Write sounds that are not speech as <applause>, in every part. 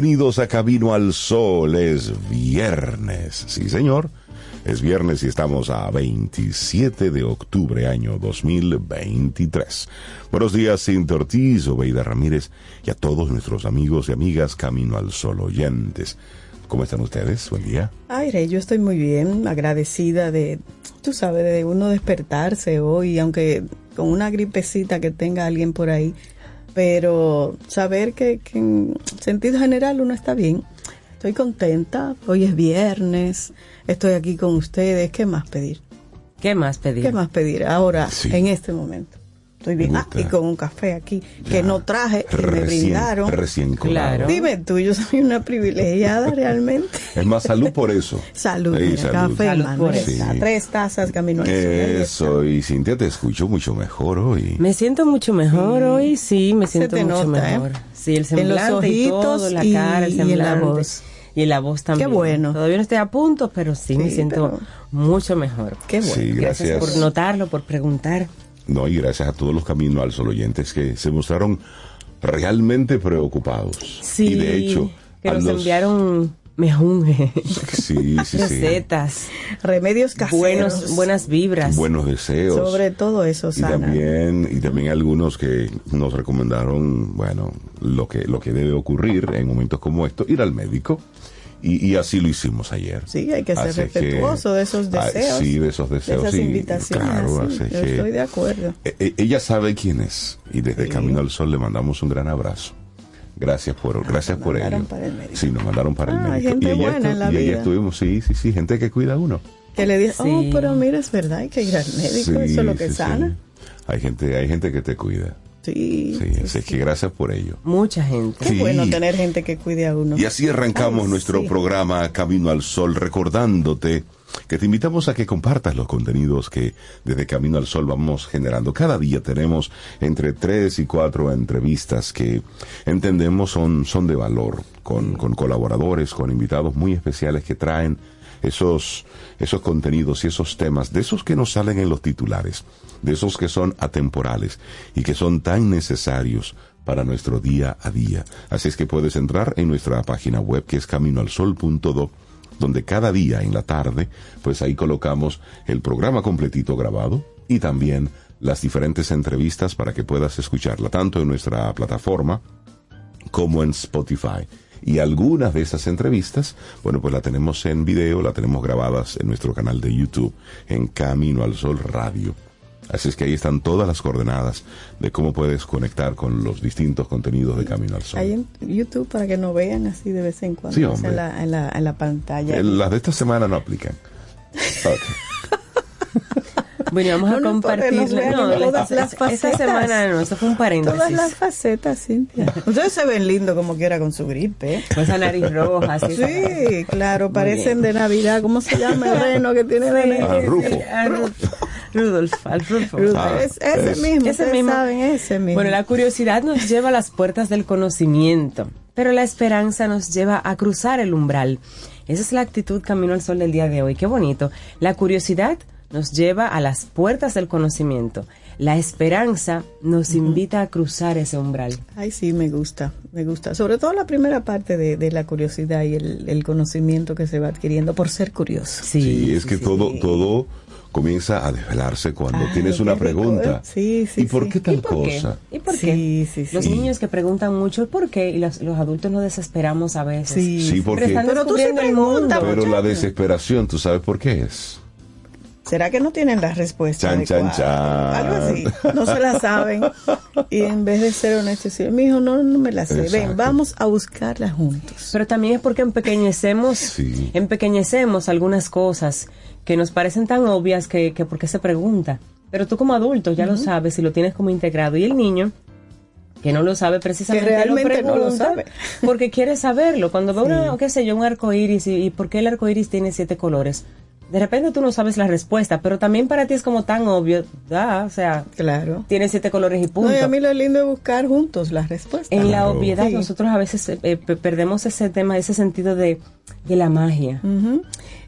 Bienvenidos a Camino al Sol. Es viernes, sí señor. Es viernes y estamos a 27 de octubre año 2023. Buenos días, Cintia Ortiz, Obeida Ramírez y a todos nuestros amigos y amigas Camino al Sol oyentes. ¿Cómo están ustedes? Buen día. Ay, yo estoy muy bien, agradecida de, tú sabes, de uno despertarse hoy, aunque con una gripecita que tenga alguien por ahí, pero saber que, que en sentido general uno está bien. Estoy contenta, hoy es viernes, estoy aquí con ustedes, ¿qué más pedir? ¿Qué más pedir? ¿Qué más pedir ahora, Sí. en este momento? Estoy bien, Me ah, y con un café aquí, que Ya. no traje, que me Recién- brindaron. Recién. Claro. Dime tú, yo soy una privilegiada <laughs> realmente. Es más salud por eso. Salud, Sí, mira, café, Salud por eso. Sí. tres tazas camino. Eso, y Cintia, te escucho mucho mejor hoy. Me siento mucho mejor hoy, sí, me Se siento te mucho nota, ¿eh? mejor. Sí, el En los semblante y todo, la y- cara, el y en la semblante. voz. Y la voz también. Qué bueno. Todavía no estoy a punto, pero sí, me Sí, siento pero- mucho mejor. Qué bueno. Sí, gracias. por notarlo, por preguntar. No, y gracias a todos los Camino al Sol oyentes que se mostraron realmente preocupados. Sí, y de hecho, que nos los- enviaron mejunje, Sí, sí, sí. recetas, Remedios caseros. buenos, buenas vibras. Buenos deseos. Sobre todo eso, y también, y también algunos que nos recomendaron, bueno, lo que, lo que debe ocurrir en momentos como estos, ir al médico. Y, y así lo hicimos ayer. Sí, hay que ser Así respetuoso de esos Ah, deseos. sí, de esos deseos. De esas sí, invitaciones. Claro, sí, así yo que- estoy de acuerdo. E- e- Ella sabe quién es y desde Sí. Camino al Sol le mandamos un gran abrazo. Gracias por, gracias por ello. mandaron para el médico. Sí, nos mandaron para el Ah, hay médico. gente y ayer, buena en la y vida. estuvimos, sí, sí, sí, gente que cuida a uno. Que le dice, Sí. oh, pero mira, es verdad, hay que ir al médico, eso es lo que sí, sí. sana. Hay gente, hay gente que te cuida. Sí, Sí, sí, así sí. que gracias por ello. Mucha gente. Qué bueno tener gente que cuide a uno. Y así arrancamos Ay, nuestro programa Camino al Sol, recordándote que te invitamos a que compartas los contenidos que desde Camino al Sol vamos generando. Cada día tenemos entre tres y cuatro entrevistas que entendemos son, son de valor, con, con colaboradores, con invitados muy especiales que traen esos, esos contenidos y esos temas, de esos que nos salen en los titulares, de esos que son atemporales y que son tan necesarios para nuestro día a día. Así es que puedes entrar en nuestra página web que es caminoalsol.do donde cada día en la tarde, pues ahí colocamos el programa completito grabado y también las diferentes entrevistas para que puedas escucharla tanto en nuestra plataforma como en Spotify. Y algunas de esas entrevistas, bueno, pues la tenemos en video, la tenemos grabadas en nuestro canal de YouTube, en Camino al Sol Radio. Así es que ahí están todas las coordenadas de cómo puedes conectar con los distintos contenidos de Camino al Sol. Hay en YouTube para que nos vean así de vez en cuando Sí, o sea, en, la, en, la, en la pantalla. Eh, Las de esta semana no aplican. <laughs> Ok. Bueno, vamos No, a no, compartir. No, todas esta- las esta facetas. semana no, eso fue un paréntesis. Todas las facetas, Cintia. <laughs> Ustedes se ven lindos como quiera con su gripe. ¿eh? Con esa nariz roja, así. Sí, claro, parecen de Navidad. ¿Cómo se llama el <laughs> reno que tiene de? Rufo. Ah, Ru- Rudolf, al Rufo. Ah, Es- ese es- mismo, Ese mismo. saben, ese mismo. Bueno, la curiosidad nos lleva a las puertas del conocimiento, pero la esperanza nos lleva a cruzar el umbral. Esa es la actitud Camino al Sol del día de hoy. Qué bonito. La curiosidad nos lleva a las puertas del conocimiento. La esperanza nos invita a cruzar ese umbral. Ay, sí, me gusta, me gusta. Sobre todo la primera parte de, de la curiosidad y el, el conocimiento que se va adquiriendo por ser curioso. Sí, Sí, es que sí. todo, todo comienza a desvelarse cuando Ay, tienes una rico, pregunta. ¿eh? Sí, sí, ¿Y por sí. qué tal ¿Y por qué? cosa? ¿Y por Sí, qué? sí, sí. Los Sí. niños que preguntan mucho el por qué y los, los adultos nos desesperamos a veces. Sí, Sí, porque- Pero están Pero tú sí descubriendo el mundo. preguntas, Pero la desesperación, ¿tú sabes por qué es? ¿Será que no tienen la respuesta? Chan, chan, adecuada? chan. Algo así. No se la saben. Y en vez de ser honestos, decir, mi hijo, no, no me la sé. Exacto. Ven, vamos a buscarla juntos. Pero también es porque empequeñecemos, Sí. empequeñecemos algunas cosas que nos parecen tan obvias que, que por qué se pregunta. Pero tú como adulto ya lo sabes y lo tienes como integrado. Y el niño, que no lo sabe precisamente, Que realmente no lo sabe. Porque quiere saberlo. Cuando ve <laughs> Sí. una, qué sé yo, un arco iris y, y por qué el arco iris tiene siete colores. De repente tú no sabes la respuesta, pero también para ti es como tan obvio. Ah, o sea, Claro. tiene siete colores y punto. No, y a mí lo lindo es buscar juntos las respuestas. En la obviedad Sí. nosotros a veces eh, eh, pe- perdemos ese tema, ese sentido de, de la magia.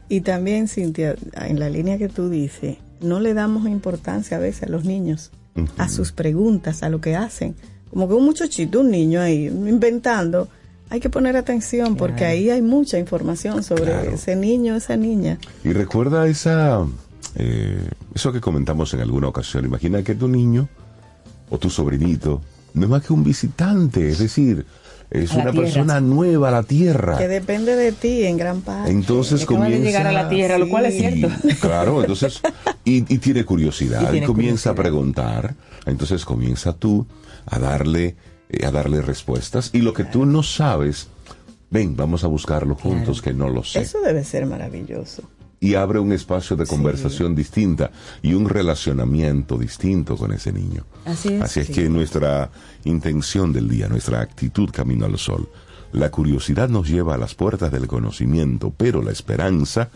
Y también, Cintia, en la línea que tú dices, no le damos importancia a veces a los niños, a sus preguntas, a lo que hacen. Como que un muchachito, un niño ahí inventando, hay que poner atención porque Claro. ahí hay mucha información sobre Claro. ese niño, esa niña. Y recuerda esa, eh, eso que comentamos en alguna ocasión. Imagina que tu niño o tu sobrinito no es más que un visitante, es decir, es una tierra. persona nueva a la tierra. Que depende de ti en gran parte. Entonces de comienza llegar a la tierra, lo cual es cierto. Claro, entonces y, y tiene <laughs> curiosidad Y comienza a preguntar. Entonces comienza tú a darle eh, a darle respuestas y lo que tú no sabes, ven, vamos a buscarlo juntos que no lo sé. Eso debe ser maravilloso. Y abre un espacio de conversación distinta y un relacionamiento distinto con ese niño. Así es. Así es que nuestra intención del día, nuestra actitud camino al sol, la curiosidad nos lleva a las puertas del conocimiento, pero la esperanza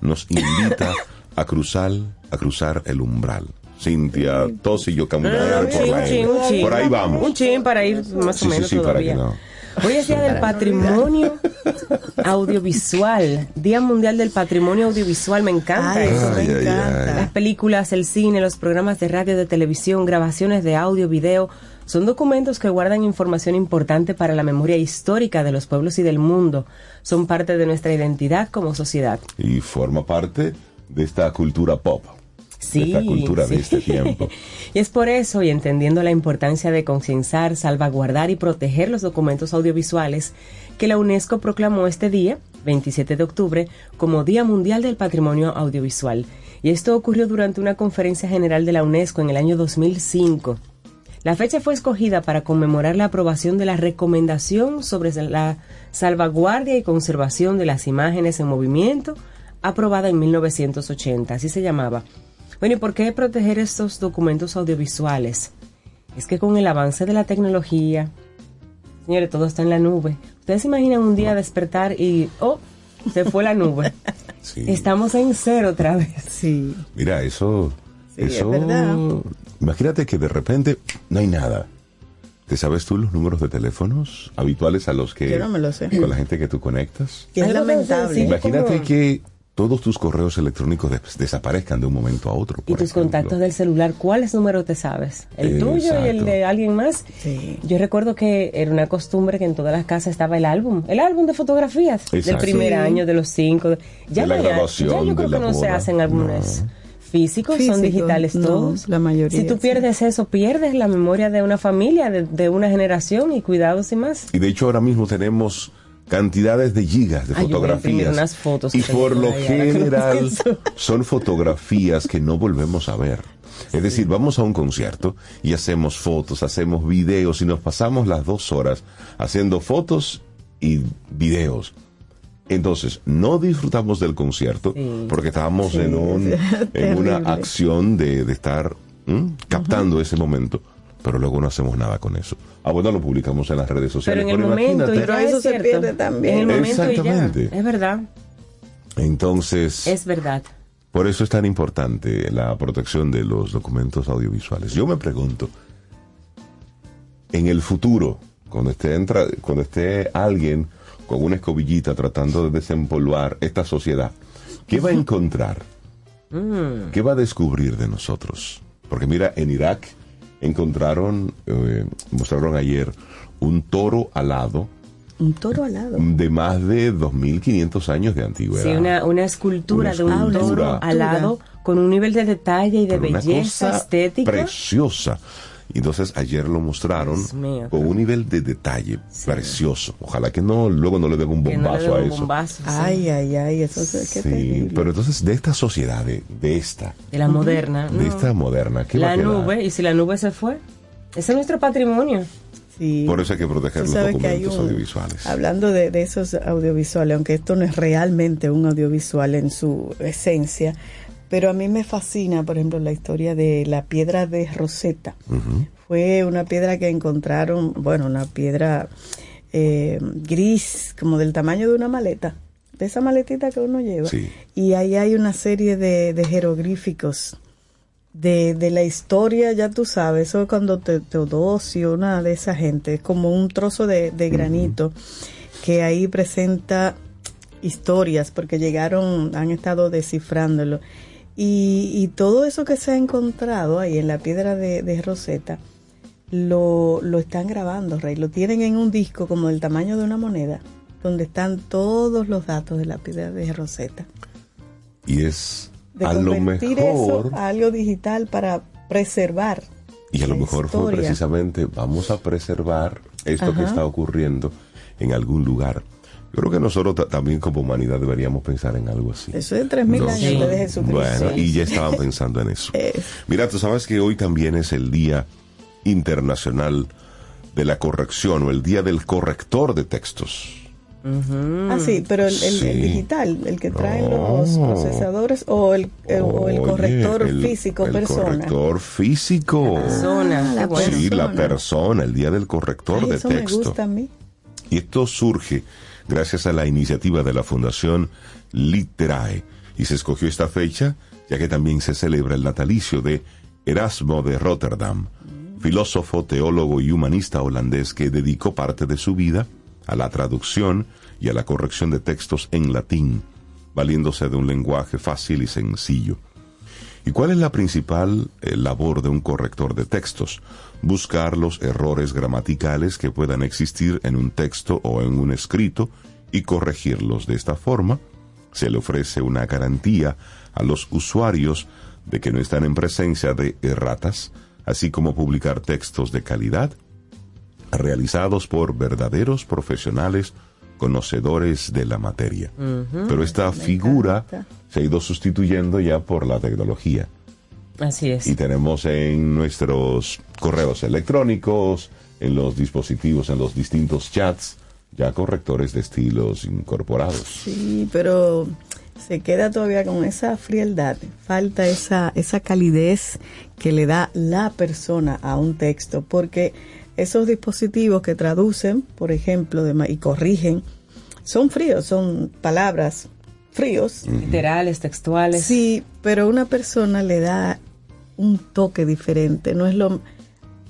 nos invita <laughs> a cruzar, a cruzar el umbral. Cintia, tos y yo caminando Un por, chin, la un chin, un chin. por ahí vamos. Un chin para ir más Sí, o sí, menos sí, para todavía. que no. Hoy es Día del Patrimonio Audiovisual. Día Mundial del Patrimonio Audiovisual. Me encanta Ay, eso. me Ay, ay, encanta. Las películas, el cine, los programas de radio, de televisión, grabaciones de audio, video, son documentos que guardan información importante para la memoria histórica de los pueblos y del mundo. Son parte de nuestra identidad como sociedad. Y forma parte de esta cultura pop. Sí, de esta cultura de sí. este tiempo. <laughs> Y es por eso, y entendiendo la importancia de concienciar, salvaguardar y proteger los documentos audiovisuales, que la UNESCO proclamó este día, 27 de octubre, como Día Mundial del Patrimonio Audiovisual. Y esto ocurrió durante una conferencia general de la UNESCO en el año 2005. La fecha fue escogida para conmemorar la aprobación de la recomendación sobre la salvaguardia y conservación de las imágenes en movimiento, aprobada en 1980, así se llamaba. Bueno, ¿y por qué proteger estos documentos audiovisuales? Es que con el avance de la tecnología, señores, todo está en la nube. Ustedes se imaginan un día despertar y, oh, se fue la nube. <laughs> Sí. Estamos en cero otra vez. Sí. Mira, eso. Sí, es eso. verdad. Imagínate que de repente no hay nada. ¿Te sabes tú los números de teléfonos habituales a los que. Yo no me lo sé. Con la gente que tú conectas? Que es lamentable. sencillo. Imagínate que todos tus correos electrónicos des- desaparezcan de un momento a otro. Y tus ejemplo. contactos del celular, ¿cuáles números te sabes? ¿El tuyo y el de alguien más? Sí. Yo recuerdo que era una costumbre que en todas las casas estaba el álbum, el álbum de fotografías del Exacto. primer Sí. año, de los cinco. Ya, De la no graduación, ya yo creo de la que no se boda. hacen álbumes físicos, Físicos, son digitales no, todos. la mayoría, Si tú sí. pierdes eso, pierdes la memoria de una familia, de, de una generación y cuidados y más. Y de hecho ahora mismo tenemos cantidades de gigas de Ay, fotografías. unas fotos y por lo general <laughs> son fotografías que no volvemos a ver. Es decir, vamos a un concierto y hacemos fotos, hacemos videos y nos pasamos las dos horas haciendo fotos y videos. Entonces, no disfrutamos del concierto Sí. porque estábamos en, un- <laughs> en una acción de, de estar ¿m? captando ese momento, pero luego no hacemos nada con eso. Ah, bueno, lo publicamos en las redes Pero sociales. en el momento. Pero eso es se pierde también. En el momento y ya. Exactamente. Es verdad, Entonces, es verdad. por eso es tan importante la protección de los documentos audiovisuales. Yo me pregunto, en el futuro, cuando esté, entra, cuando esté alguien con una escobillita tratando de desempolvar esta sociedad, ¿qué va a <laughs> encontrar? Mm. ¿Qué va a descubrir de nosotros? Porque mira, en Irak encontraron, eh, mostraron ayer un toro alado Un toro alado. de más de 2.500 años de antigüedad. Sí, una, una escultura Una de un escultura. toro alado con un nivel de detalle y de Pero una belleza cosa estética. Preciosa. Y entonces ayer lo mostraron mío. con un nivel de detalle precioso. Ojalá que no, luego no le den un que no le bombazo a eso. bombazo, sí. Ay, ay, ay, eso es qué Sí, terrible. pero entonces de esta sociedad, de, de esta, de la moderna. de no. esta moderna, ¿qué va la a quedar? nube, y si la nube se fue, ese es nuestro patrimonio. Sí. Por eso hay que proteger los sabes que hay documentos un- audiovisuales. Hablando de, de esos audiovisuales, aunque esto no es realmente un audiovisual en su esencia, pero a mí me fascina, por ejemplo, la historia de la piedra de Rosetta. Ujú. Fue una piedra que encontraron, bueno, una piedra eh, gris, como del tamaño de una maleta, de esa maletita que uno lleva. Sí. Y ahí hay una serie de, de jeroglíficos de, de la historia, ya tú sabes, eso es cuando te, Teodosio, una de esa gente, es como un trozo de, de granito que ahí presenta historias, porque llegaron, han estado descifrándolo. Y, y todo eso que se ha encontrado ahí en la piedra de, de Rosetta, lo, lo están grabando, Rey. Lo tienen en un disco como del tamaño de una moneda, donde están todos los datos de la piedra de Rosetta. Y es De a lo mejor, eso a algo digital para preservar. y a lo mejor fue precisamente, vamos a preservar esto que está ocurriendo en algún lugar. Yo creo que nosotros ta- también como humanidad deberíamos pensar en algo así. Eso es 3.000 No. años Sí. antes de Jesucristo. Bueno, y ya estaban <laughs> pensando en eso. Es- Mira, tú sabes que hoy también es el Día Internacional de la Corrección o el Día del Corrector de Textos. Ah, sí, pero el, el- el Sí. digital, el que traen No. los procesadores o el, el- o el Oye, corrector el- físico el persona. corrector físico. Persona, Ah, la qué bueno. Sí, la persona. persona, el Día del Corrector Ay, de eso me Texto. gusta a mí. Y esto surge gracias a la iniciativa de la Fundación Literae. Y se escogió esta fecha ya que también se celebra el natalicio de Erasmo de Rotterdam, filósofo, teólogo y humanista holandés que dedicó parte de su vida a la traducción y a la corrección de textos en latín, valiéndose de un lenguaje fácil y sencillo. ¿Y cuál es la principal eh, labor de un corrector de textos? Buscar los errores gramaticales que puedan existir en un texto o en un escrito y corregirlos. De esta forma, se le ofrece una garantía a los usuarios de que no están en presencia de erratas, así como publicar textos de calidad realizados por verdaderos profesionales conocedores de la materia. Pero esta figura encanta. Se ha ido sustituyendo ya por la tecnología. Así es. Y tenemos en nuestros correos electrónicos, en los dispositivos, en los distintos chats, ya correctores de estilos incorporados. Sí, pero se queda todavía con esa frialdad, falta esa, esa calidez que le da la persona a un texto, porque esos dispositivos que traducen, por ejemplo, de y corrigen, son fríos, son palabras fríos. Literales, textuales. Sí, pero una persona le da un toque diferente. No es lo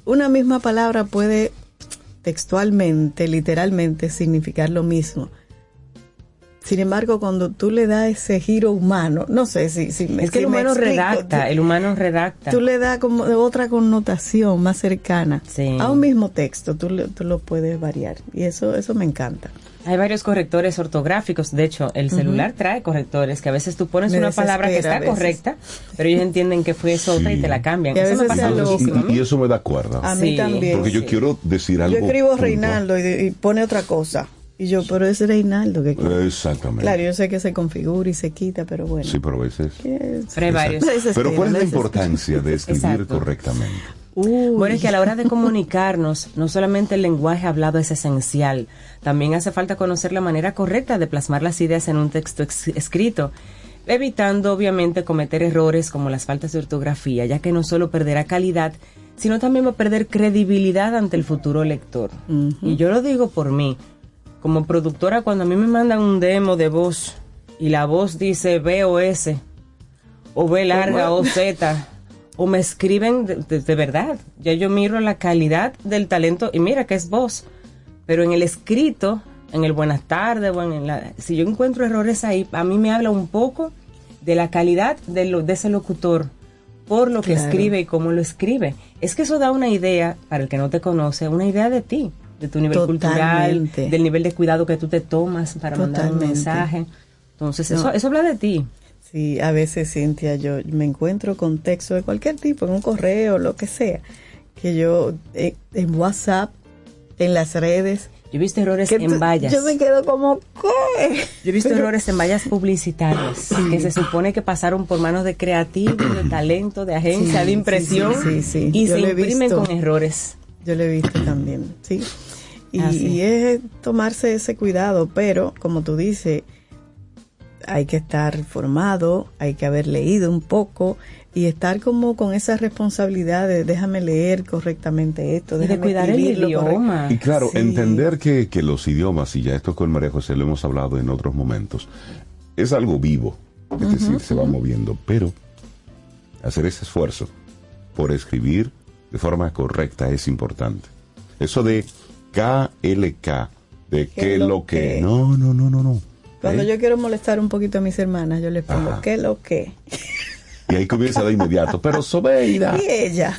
una misma palabra puede textualmente, literalmente significar lo mismo. Sin embargo, cuando tú le das ese giro humano, no sé si, si me Es que si el humano explico, redacta, tú- el humano redacta. Tú le das como de otra connotación más cercana Sí. a un mismo texto, tú, tú lo puedes variar y eso eso me encanta. Hay varios correctores ortográficos. De hecho, el celular trae correctores que a veces tú pones Me una palabra que está correcta, pero ellos entienden que fue eso otra y Sí. te la cambian. Y a Eso me pasa y, y eso me da cuerda. A mí Sí. también. Porque yo sí. quiero decir algo. Yo escribo. Reinaldo y, y pone otra cosa. Y yo, pero es Reinaldo que Exactamente. Claro, yo sé que se configura y se quita, pero bueno. Sí, pero a veces. Pero hay varios. Pero ¿cuál es la importancia de escribir correctamente? Uy, Bueno, es que a la hora de <laughs> comunicarnos, no solamente el lenguaje hablado es esencial, también hace falta conocer la manera correcta de plasmar las ideas en un texto ex- escrito, evitando obviamente cometer errores como las faltas de ortografía, ya que no solo perderá calidad, sino también va a perder credibilidad ante el futuro lector. Y yo lo digo por mí, como productora, cuando a mí me mandan un demo de voz y la voz dice B o S, o B larga o Z, o me escriben de, de- de verdad. Ya yo miro la calidad del talento y mira que es voz. Pero en el escrito, en el buenas tardes, o en la, si yo encuentro errores ahí, a mí me habla un poco de la calidad de, lo, de ese locutor por lo que Claro. escribe y cómo lo escribe. Es que eso da una idea, para el que no te conoce, una idea de ti, de tu nivel cultural, del nivel de cuidado que tú te tomas para mandar un mensaje. Entonces, No. eso, eso habla de ti. Sí, a veces, Cintia, yo me encuentro con texto de cualquier tipo, en un correo, lo que sea, que yo eh, en WhatsApp, en las redes, Yo he visto errores en tú- vallas. yo me quedo como, ¿qué? Yo he visto errores en vallas publicitarias que se supone que pasaron por manos de creativos, de talento, de agencia, Sí, de impresión sí, sí, sí. y Yo se imprimen con errores. Yo lo he visto también, sí. Y, Ah, sí. y es tomarse ese cuidado, pero como tú dices, hay que estar formado, hay que haber leído un poco y estar como con esa responsabilidad de déjame leer correctamente esto, Y de déjame cuidar el idioma. Y claro, Sí. entender que, que los idiomas, y ya esto con María José lo hemos hablado en otros momentos, es algo vivo, es decir, se va moviendo, pero hacer ese esfuerzo por escribir de forma correcta es importante. Eso de KLK, de qué lo que, no, no, no, no, no. Cuando ¿Eh? yo quiero molestar un poquito a mis hermanas, yo les pongo, Ajá. ¿qué lo que? Y ahí comienza de inmediato, pero Sobeida. Y ella.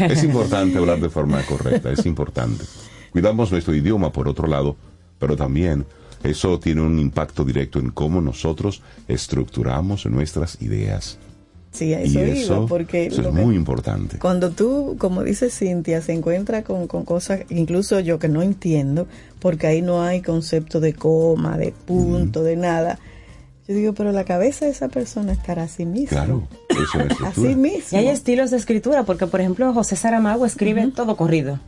Es importante hablar de forma correcta, es importante. Cuidamos nuestro idioma, por otro lado, pero también eso tiene un impacto directo en cómo nosotros estructuramos nuestras ideas. Sí, a y eso eso, iba, porque eso es que- muy importante. Cuando tú, como dice Cintia, se encuentra con, con cosas, incluso yo que no entiendo, porque ahí no hay concepto de coma, de punto, de nada. Yo digo, pero la cabeza de esa persona estará así mismo. Claro, eso es <laughs> Así escritura. Y mismo. hay estilos de escritura, porque por ejemplo José Saramago escribe todo corrido.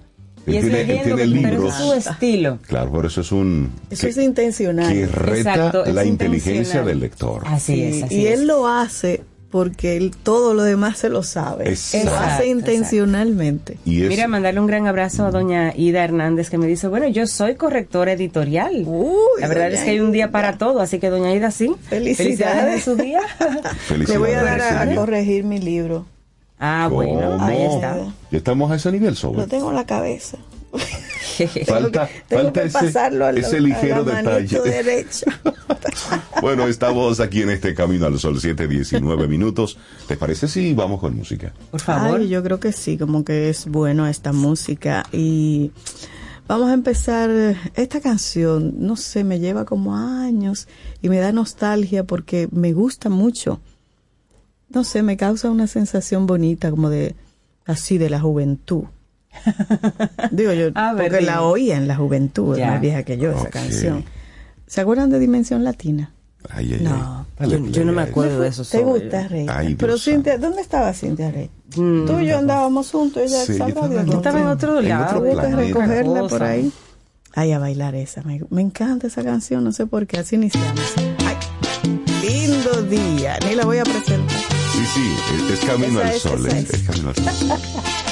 Él Y es tiene- él leyendo, tiene pero libros. ese es su estilo. Claro, por eso es un... Eso que, es intencional. que reta Exacto, es la inteligencia del lector. Así Sí, es, así y es. él lo hace porque él todo lo demás se lo sabe. Exacto. Lo hace intencionalmente. Y Mira, mandarle un gran abrazo a doña Ida Hernández que me dice, bueno, yo soy correctora editorial. Uy, la verdad es que hay un día para todo, así que doña Ida sí. Felicidades. en su día. felicidades <laughs> Le voy a dar a, corregir mi libro. ah, bueno, ahí está. Ya estamos a ese nivel, sobre. Lo tengo en la cabeza. <laughs> Falta, Tengo falta que ese, pasarlo a la, ese a ligero detalle. <laughs> derecha. <laughs> Bueno, estamos aquí en este Camino al Sol, 7.19 minutos. ¿Te parece si vamos con música? Por favor. Ay, yo creo que sí, como que es bueno esta música y vamos a empezar esta canción, no sé, me lleva como años y me da nostalgia porque me gusta mucho. No sé, me causa una sensación bonita como de así de la juventud. Digo yo, <laughs> A ver, porque dime. la oía en la juventud, Ya. más vieja que yo esa canción. ¿Se acuerdan de Dimensión Latina? Ay, ay, No. ay. Yo, yo no me acuerdo de eso. ¿Te gusta, Rey? Ay, Pero Cintia, ¿dónde estaba Cintia Rey? Mm. Tú y yo andábamos juntos, ella Sí, yo estaba Dios en dónde. Estaba en otro En lado. otro que planeta. recogerla por ahí. Ay, a bailar esa. Me, me encanta esa canción, no sé por qué. Así iniciamos. Ay, lindo día. Ni la voy a presentar. Sí, sí, es, es camino Esa al es, sol. es. es camino al sol. <laughs>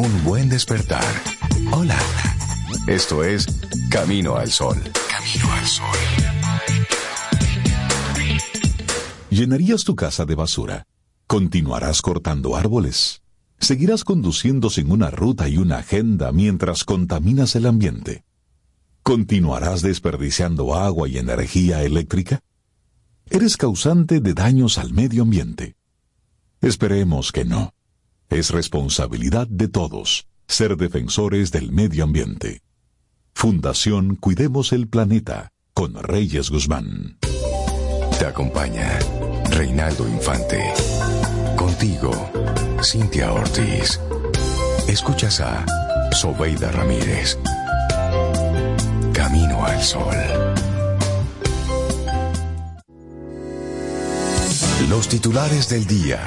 un buen despertar. Hola. Esto es Camino al Sol. Camino al Sol. ¿Llenarías tu casa de basura? ¿Continuarás cortando árboles? ¿Seguirás conduciendo sin una ruta y una agenda mientras contaminas el ambiente? ¿Continuarás desperdiciando agua y energía eléctrica? ¿Eres causante de daños al medio ambiente? Esperemos que no. Es responsabilidad de todos ser defensores del medio ambiente. Fundación Cuidemos el Planeta con Reyes Guzmán. Te acompaña Reinaldo Infante. Contigo, Cintia Ortiz. Escuchas a Sobeida Ramírez. Camino al Sol. Los titulares del día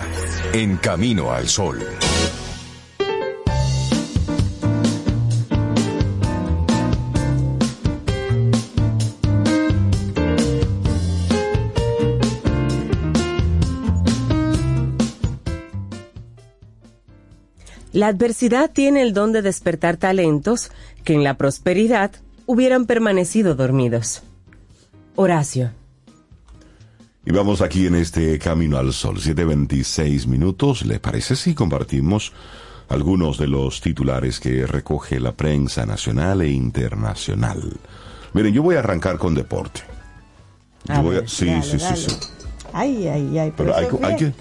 en Camino al Sol. La adversidad tiene el don de despertar talentos que en la prosperidad hubieran permanecido dormidos. Horacio. Y vamos aquí en este Camino al Sol, 7.26 minutos. ¿Le parece si compartimos algunos de los titulares que recoge la prensa nacional e internacional? Miren, yo voy a arrancar con deporte. Yo A voy a- ver, sí, dale, sí, sí, dale. sí. Ay, ay, ay, pero Pero hay hay que-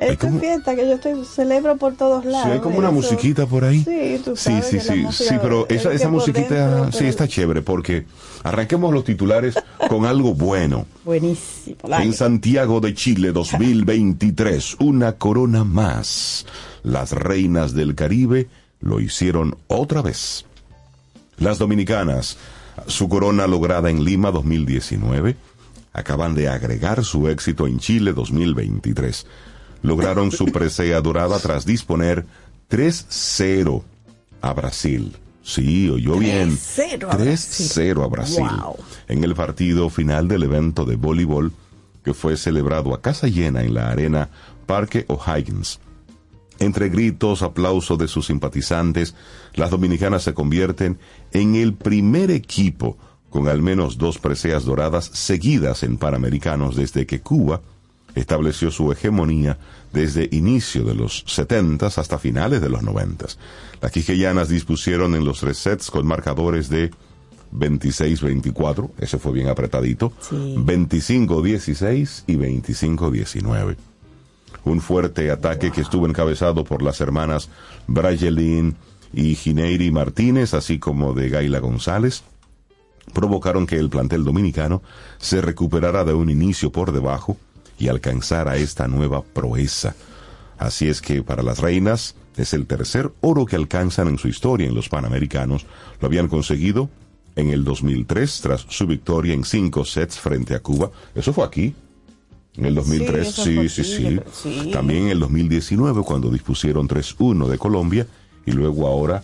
Esto como- es fiesta que yo estoy, celebro por todos lados. Sí, hay como una eso. musiquita por ahí. Sí, tú Sí, sabes sí, sí, música sí, pero es esa, esa musiquita dentro, sí pero- está chévere porque arranquemos los titulares con algo bueno. Buenísimo. En Santiago de Chile 2023, una corona más. Las reinas del Caribe lo hicieron otra vez. Las dominicanas, su corona lograda en Lima 2019, acaban de agregar su éxito en Chile 2023. Lograron su presea dorada tras disponer 3-0 a Brasil. Sí, oyó bien. 3-0 a 3-0 a Brasil. Wow. En el partido final del evento de voleibol que fue celebrado a casa llena en la arena Parque O'Higgins. Entre gritos, aplausos de sus simpatizantes, las dominicanas se convierten en el primer equipo con al menos dos preseas doradas seguidas en Panamericanos desde que Cuba estableció su hegemonía desde inicio de los 70 hasta finales de los 90. Las quiqueyanas dispusieron en los tres sets con marcadores de 26-24, ese fue bien apretadito, Sí. 25-16 y 25-19 un fuerte ataque que estuvo encabezado por las hermanas Brayelin y Gineiri Martínez, así como de Gaila González, provocaron que el plantel dominicano se recuperara de un inicio por debajo y alcanzara esta nueva proeza. Así es que para las reinas es el tercer oro que alcanzan en su historia en los Panamericanos. Lo habían conseguido en el 2003 tras su victoria en cinco sets frente a Cuba. Eso fue aquí, en el 2003, eso sí, sí, sí. También en el 2019, cuando dispusieron 3-1 de Colombia, y luego ahora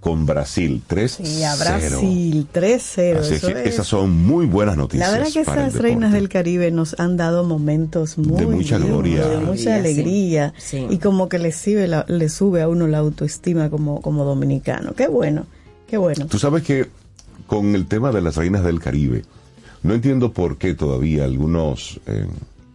con Brasil, 3-0. Sí, a Brasil, 3-0. Así es eso que es- esas son muy buenas noticias. La verdad que para el esas reinas del Caribe nos han dado momentos muy De mucha gloria. de mucha Sí, alegría sí. y como que le sube, la- le sube a uno la autoestima como, como dominicano. Qué bueno, qué bueno. Tú sabes que con el tema de las reinas del Caribe, no entiendo por qué todavía algunos eh,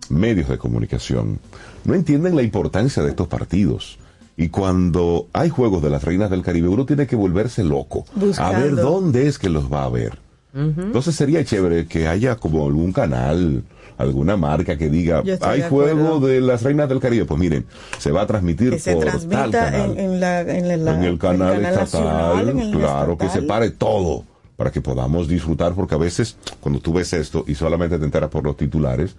medios de comunicación no entienden la importancia de estos partidos. Y cuando hay juegos de las reinas del Caribe, uno tiene que volverse loco Buscando. a ver dónde es que los va a ver. Entonces sería chévere que haya como algún canal, alguna marca que diga, hay de juego de las reinas del Caribe. Pues miren, se va a transmitir Que se por tal canal en, en la, en, la- en el canal, estatal, nacional, claro, que se pare todo para que podamos disfrutar, porque a veces cuando tú ves esto y solamente te enteras por los titulares,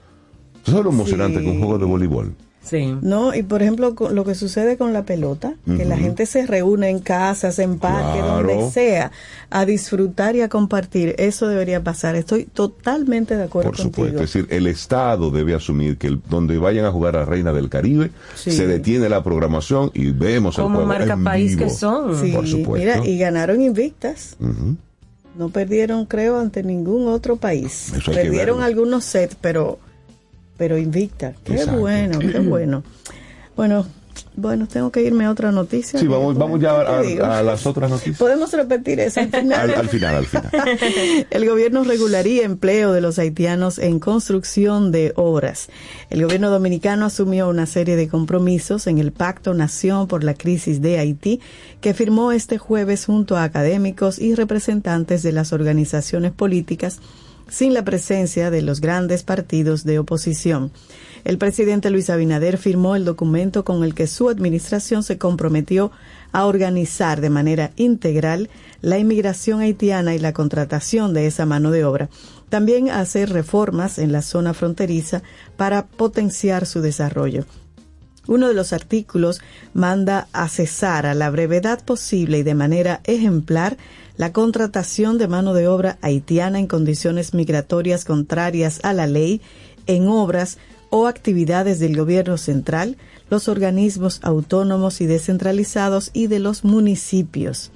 ¿tú sabes lo emocionante Sí. que un juego de voleibol? Sí. ¿no? Y por ejemplo, con lo que sucede con la pelota, que la gente se reúne en casas, en parques, Claro. donde sea, a disfrutar y a compartir, eso debería pasar. Estoy totalmente de acuerdo Por supuesto, contigo. es decir, el Estado debe asumir que el- donde vayan a jugar a Reina del Caribe, Sí. se detiene la programación y vemos el Como juego marca en país vivo. que son. Sí, por supuesto. mira, y ganaron invictas. No perdieron, creo, ante ningún otro país. Eso hay que perdieron algunos sets, pero, pero invicta. Qué Exacto. bueno, qué <clears throat> bueno. Bueno, bueno, tengo que irme a otra noticia. Sí, vamos, vamos ya a las otras noticias. Podemos repetir eso al final. Al, al final, al final. <laughs> El gobierno regularía empleo de los haitianos en construcción de obras. El gobierno dominicano asumió una serie de compromisos en el Pacto Nación por la Crisis de Haití que firmó este jueves junto a académicos y representantes de las organizaciones políticas sin la presencia de los grandes partidos de oposición. El presidente Luis Abinader firmó el documento con el que su administración se comprometió a organizar de manera integral la inmigración haitiana y la contratación de esa mano de obra. También a hacer reformas en la zona fronteriza para potenciar su desarrollo. Uno de los artículos manda a cesar a la brevedad posible y de manera ejemplar la contratación de mano de obra haitiana en condiciones migratorias contrarias a la ley en obras o actividades del gobierno central, los organismos autónomos y descentralizados y de los municipios.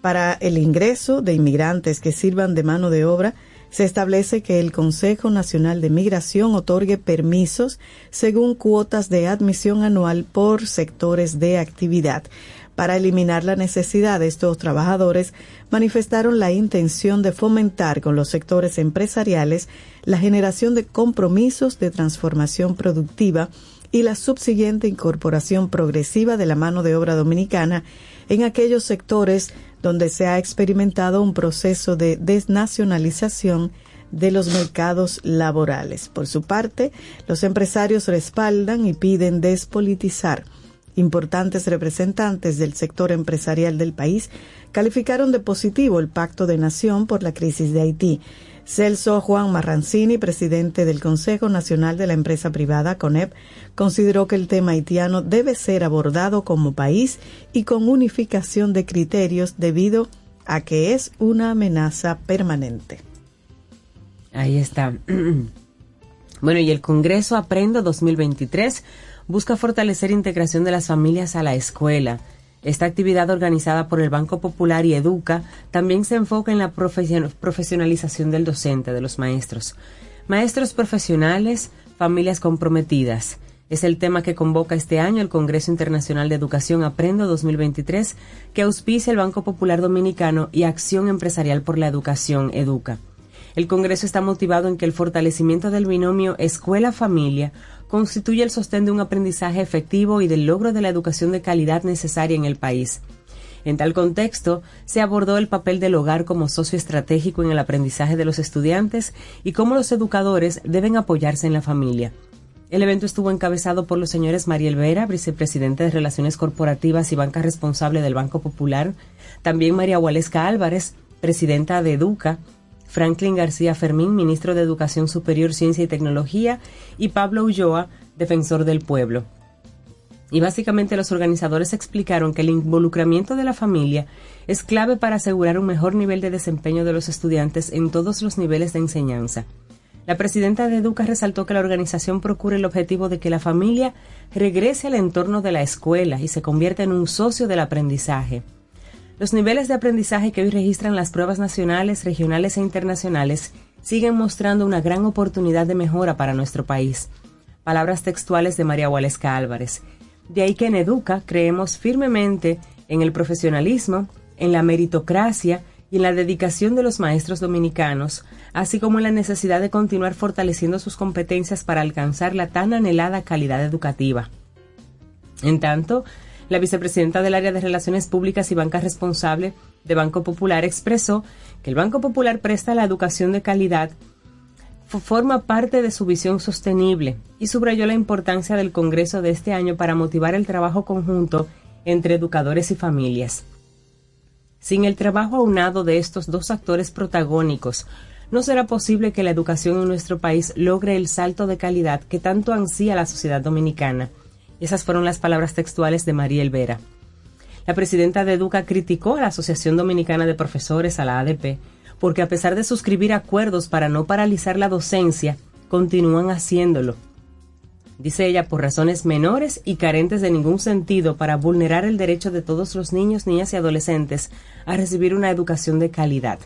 Para el ingreso de inmigrantes que sirvan de mano de obra, se establece que el Consejo Nacional de Migración otorgue permisos según cuotas de admisión anual por sectores de actividad. Para eliminar la necesidad de estos trabajadores, manifestaron la intención de fomentar con los sectores empresariales la generación de compromisos de transformación productiva y la subsiguiente incorporación progresiva de la mano de obra dominicana en aquellos sectores donde se ha experimentado un proceso de desnacionalización de los mercados laborales. Por su parte, los empresarios respaldan y piden despolitizar. Importantes representantes del sector empresarial del país calificaron de positivo el Pacto de Nación por la crisis de Haití. Celso Juan Marrancini, presidente del Consejo Nacional de la Empresa Privada, CONEP, consideró que el tema haitiano debe ser abordado como país y con unificación de criterios debido a que es una amenaza permanente. Ahí está. <clears throat> Bueno, y el Congreso Aprendo 2023 busca fortalecer integración de las familias a la escuela. Esta actividad organizada por el Banco Popular y Educa también se enfoca en la profesion- profesionalización del docente, de los maestros. Maestros profesionales, familias comprometidas. Es el tema que convoca este año el Congreso Internacional de Educación Aprendo 2023, que auspicia el Banco Popular Dominicano y Acción Empresarial por la Educación, Educa. El Congreso está motivado en que el fortalecimiento del binomio escuela-familia constituye el sostén de un aprendizaje efectivo y del logro de la educación de calidad necesaria en el país. En tal contexto, se abordó el papel del hogar como socio estratégico en el aprendizaje de los estudiantes y cómo los educadores deben apoyarse en la familia. El evento estuvo encabezado por los señores Mariel Vera, vicepresidente de Relaciones Corporativas y banca responsable del Banco Popular, también María Waleska Álvarez, presidenta de Educa, Franklin García Fermín, ministro de Educación Superior, Ciencia y Tecnología, y Pablo Ulloa, defensor del pueblo. Y básicamente los organizadores explicaron que el involucramiento de la familia es clave para asegurar un mejor nivel de desempeño de los estudiantes en todos los niveles de enseñanza. La presidenta de Educa resaltó que la organización procura el objetivo de que la familia regrese al entorno de la escuela y se convierta en un socio del aprendizaje. Los niveles de aprendizaje que hoy registran las pruebas nacionales, regionales e internacionales siguen mostrando una gran oportunidad de mejora para nuestro país. Palabras textuales de María Waleska Álvarez. De ahí que en Educa creemos firmemente en el profesionalismo, en la meritocracia y en la dedicación de los maestros dominicanos, así como en la necesidad de continuar fortaleciendo sus competencias para alcanzar la tan anhelada calidad educativa. En tanto, la vicepresidenta del área de Relaciones Públicas y Banca Responsable de Banco Popular expresó que el Banco Popular presta la educación de calidad forma parte de su visión sostenible y subrayó la importancia del Congreso de este año para motivar el trabajo conjunto entre educadores y familias. Sin el trabajo aunado de estos dos actores protagónicos, no será posible que la educación en nuestro país logre el salto de calidad que tanto ansía la sociedad dominicana. Esas fueron las palabras textuales de Mariel Vera. La presidenta de Educa criticó a la Asociación Dominicana de Profesores, a la ADP, porque a pesar de suscribir acuerdos para no paralizar la docencia, continúan haciéndolo. Dice ella, por razones menores y carentes de ningún sentido para vulnerar el derecho de todos los niños, niñas y adolescentes a recibir una educación de calidad.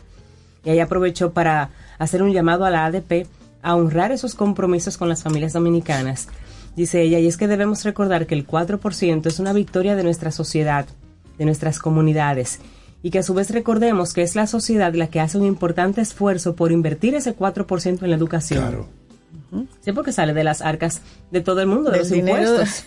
Y ella aprovechó para hacer un llamado a la ADP a honrar esos compromisos con las familias dominicanas. Dice ella, y es que debemos recordar que el 4% es una victoria de nuestra sociedad, de nuestras comunidades, y que a su vez recordemos que es la sociedad la que hace un importante esfuerzo por invertir ese 4% en la educación. Claro. Sí, porque sale de las arcas de todo el mundo, de Del los de, impuestos.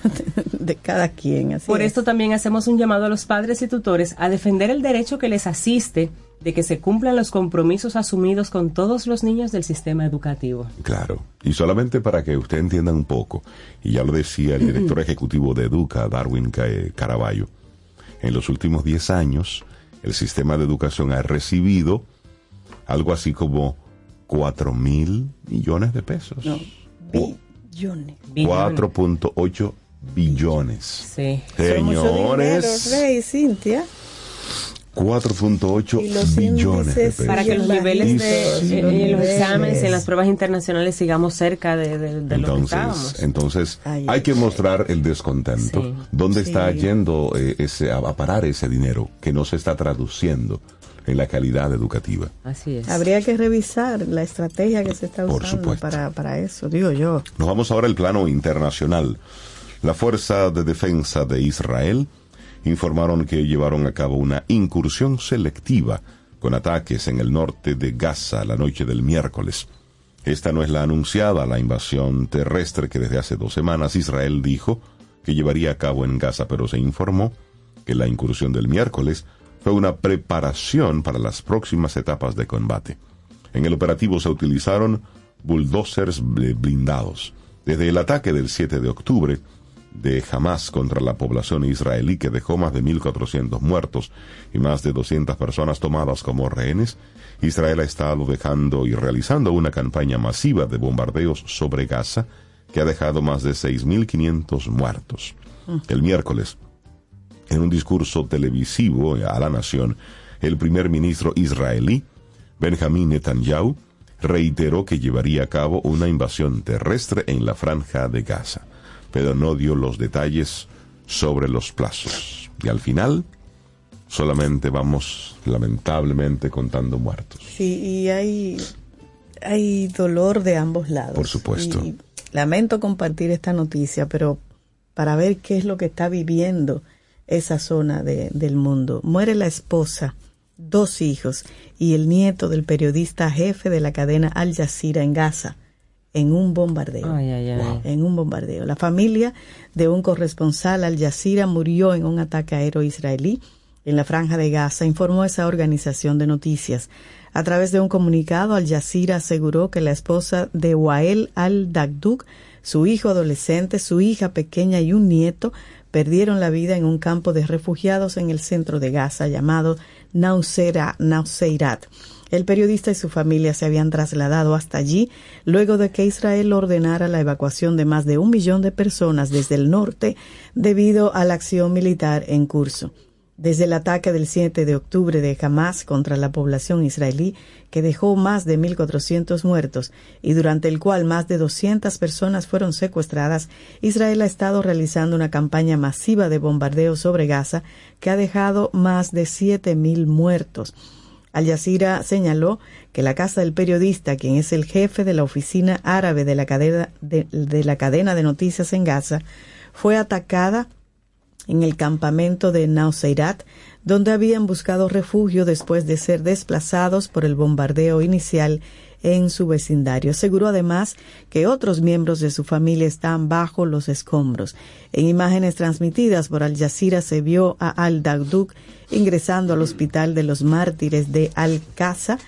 <laughs> de cada quien. Así Por es. esto también hacemos un llamado a los padres y tutores a defender el derecho que les asiste de que se cumplan los compromisos asumidos con todos los niños del sistema educativo. Claro, y solamente para que usted entienda un poco, y ya lo decía el director <clears throat> ejecutivo de Educa, Darwin Ca- Caraballo, en los últimos 10 años el sistema de educación ha recibido algo así como 4 mil millones de pesos. No, billones. Billones. 4.8 billones. Sí. Señores, Rey, Cintia. 4.8 Y los billones de pesos. Para que los niveles de, los en, en los niveles. exámenes, en las pruebas internacionales, sigamos cerca de, de- de lo que estábamos. Entonces, entonces Ay, hay que mostrar el descontento. Sí. ¿Dónde Sí. está yendo eh, ese, a, a parar ese dinero que no se está traduciendo en la calidad educativa? Así es. Habría que revisar la estrategia que se está Por usando supuesto. para, para eso, digo yo. Nos vamos ahora al plano internacional. La Fuerza de Defensa de Israel informaron que llevaron a cabo una incursión selectiva con ataques en el norte de Gaza la noche del miércoles. Esta no es la anunciada, la invasión terrestre que desde hace dos semanas Israel dijo que llevaría a cabo en Gaza, pero se informó que la incursión del miércoles fue una preparación para las próximas etapas de combate. En el operativo se utilizaron bulldozers bl- blindados. Desde el ataque del 7 de octubre de Hamas contra la población israelí que dejó más de 1.400 muertos y más de 200 personas tomadas como rehenes, Israel ha estado dejando y realizando una campaña masiva de bombardeos sobre Gaza que ha dejado más de 6.500 muertos. El miércoles, en un discurso televisivo a la nación, el primer ministro israelí, Benjamín Netanyahu, reiteró que llevaría a cabo una invasión terrestre en la franja de Gaza, pero no dio los detalles sobre los plazos. Y al final, solamente vamos, lamentablemente, contando muertos. Sí, y hay, hay dolor de ambos lados. Por supuesto. Y lamento compartir esta noticia, pero para ver qué es lo que está viviendo esa zona de- del mundo. Muere la esposa, dos hijos y el nieto del periodista jefe de la cadena Al Jazeera en Gaza en un bombardeo. Ay, ay, ay. En un bombardeo. La familia de un corresponsal Al Jazeera murió en un ataque aéreo israelí en la franja de Gaza, informó esa organización de noticias. A través de un comunicado, Al Jazeera aseguró que la esposa de Wael al-Dagduk, su hijo adolescente, su hija pequeña y un nieto perdieron la vida en un campo de refugiados en el centro de Gaza llamado Nauseirat. El periodista y su familia se habían trasladado hasta allí luego de que Israel ordenara la evacuación de más de un millón de personas desde el norte debido a la acción militar en curso. Desde el ataque del 7 de octubre de Hamas contra la población israelí, que dejó más de 1.400 muertos y durante el cual más de 200 personas fueron secuestradas, Israel ha estado realizando una campaña masiva de bombardeo sobre Gaza que ha dejado más de 7.000 muertos. Al Jazeera señaló que la casa del periodista, quien es el jefe de la oficina árabe de la cadena de, la cadena de noticias en Gaza, fue atacada en el campamento de Nauseirat, donde habían buscado refugio después de ser desplazados por el bombardeo inicial en su vecindario. Aseguró además que otros miembros de su familia están bajo los escombros. En imágenes transmitidas por Al Jazeera se vio a Al-Dagduk ingresando al hospital de los mártires de Al-Qaza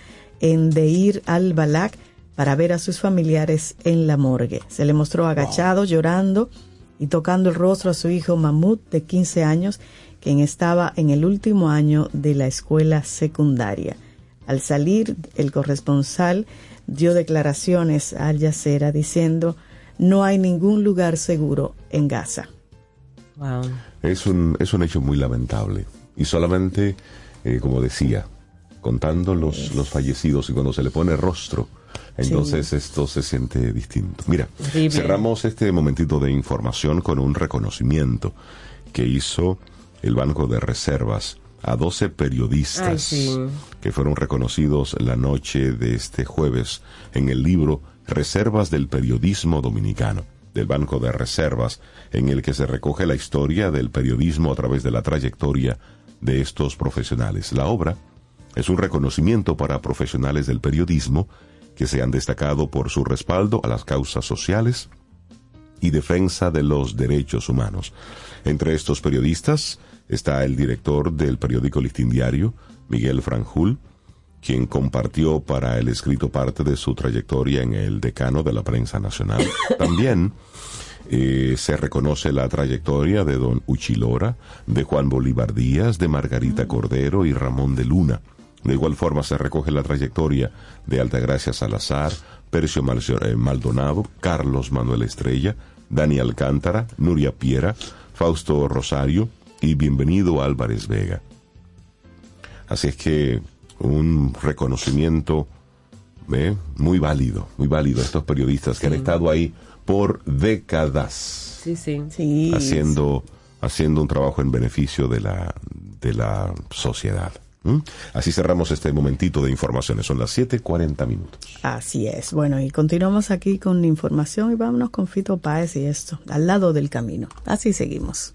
en Deir al-Balak para ver a sus familiares en la morgue. Se le mostró agachado, llorando y tocando el rostro a su hijo Mahmoud, de 15 años, quien estaba en el último año de la escuela secundaria. Al salir, el corresponsal dio declaraciones a Al Jazeera diciendo no hay ningún lugar seguro en Gaza. Wow. Es un, es un hecho muy lamentable. Y solamente, eh, como decía, contando los, los fallecidos y cuando se le pone rostro, entonces esto se siente distinto. Mira, Horrible. cerramos este momentito de información con un reconocimiento que hizo el Banco de Reservas a 12 periodistas Ay, sí. que fueron reconocidos la noche de este jueves en el libro Reservas del Periodismo Dominicano del Banco de Reservas, en el que se recoge la historia del periodismo a través de la trayectoria de estos profesionales. La obra es un reconocimiento para profesionales del periodismo que se han destacado por su respaldo a las causas sociales y defensa de los derechos humanos. Entre estos periodistas está el director del periódico Listín Diario, Miguel Franjul, quien compartió para el escrito parte de su trayectoria en el decano de la prensa nacional. <coughs> También eh, se reconoce la trayectoria de don Uchilora, de Juan Bolívar Díaz, de Margarita Cordero y Ramón de Luna. De igual forma se recoge la trayectoria de Altagracia Salazar, Percio eh, Maldonado, Carlos Manuel Estrella, Dani Alcántara, Nuria Piera, Fausto Rosario y Bienvenido Álvarez Vega. Así es que un reconocimiento ¿ve? muy válido, muy válido a estos periodistas que han estado ahí por décadas Sí, sí. Sí, haciendo, haciendo un trabajo en beneficio de la, de la sociedad. ¿Mm? Así cerramos este momentito de informaciones. Son las 7:40 minutos. Así es. Bueno, y continuamos aquí con información y vámonos con Fito Páez y esto, al lado del camino. Así seguimos.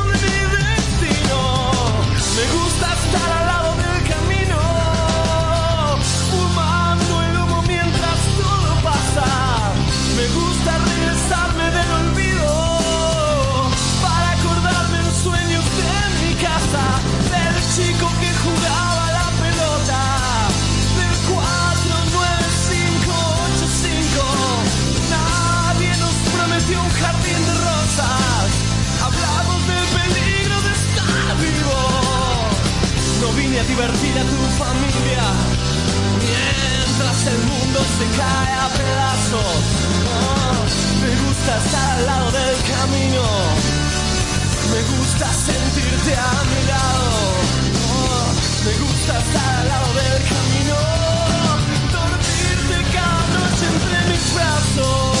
Divertir a tu familia. Mientras el mundo se cae a pedazos. Me gusta estar al lado del camino. Me gusta sentirte a mi lado. Me gusta estar al lado del camino. Dormirte cada noche entre mis brazos.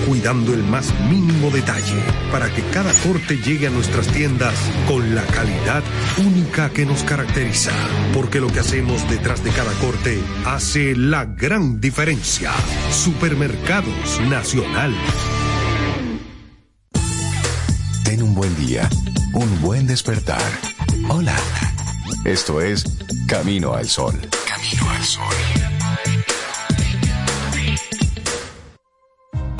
cuidando el más mínimo detalle para que cada corte llegue a nuestras tiendas con la calidad única que nos caracteriza. Porque lo que hacemos detrás de cada corte hace la gran diferencia. Supermercados Nacional. Ten un buen día, un buen despertar. Hola. Esto es Camino al Sol. Camino al Sol.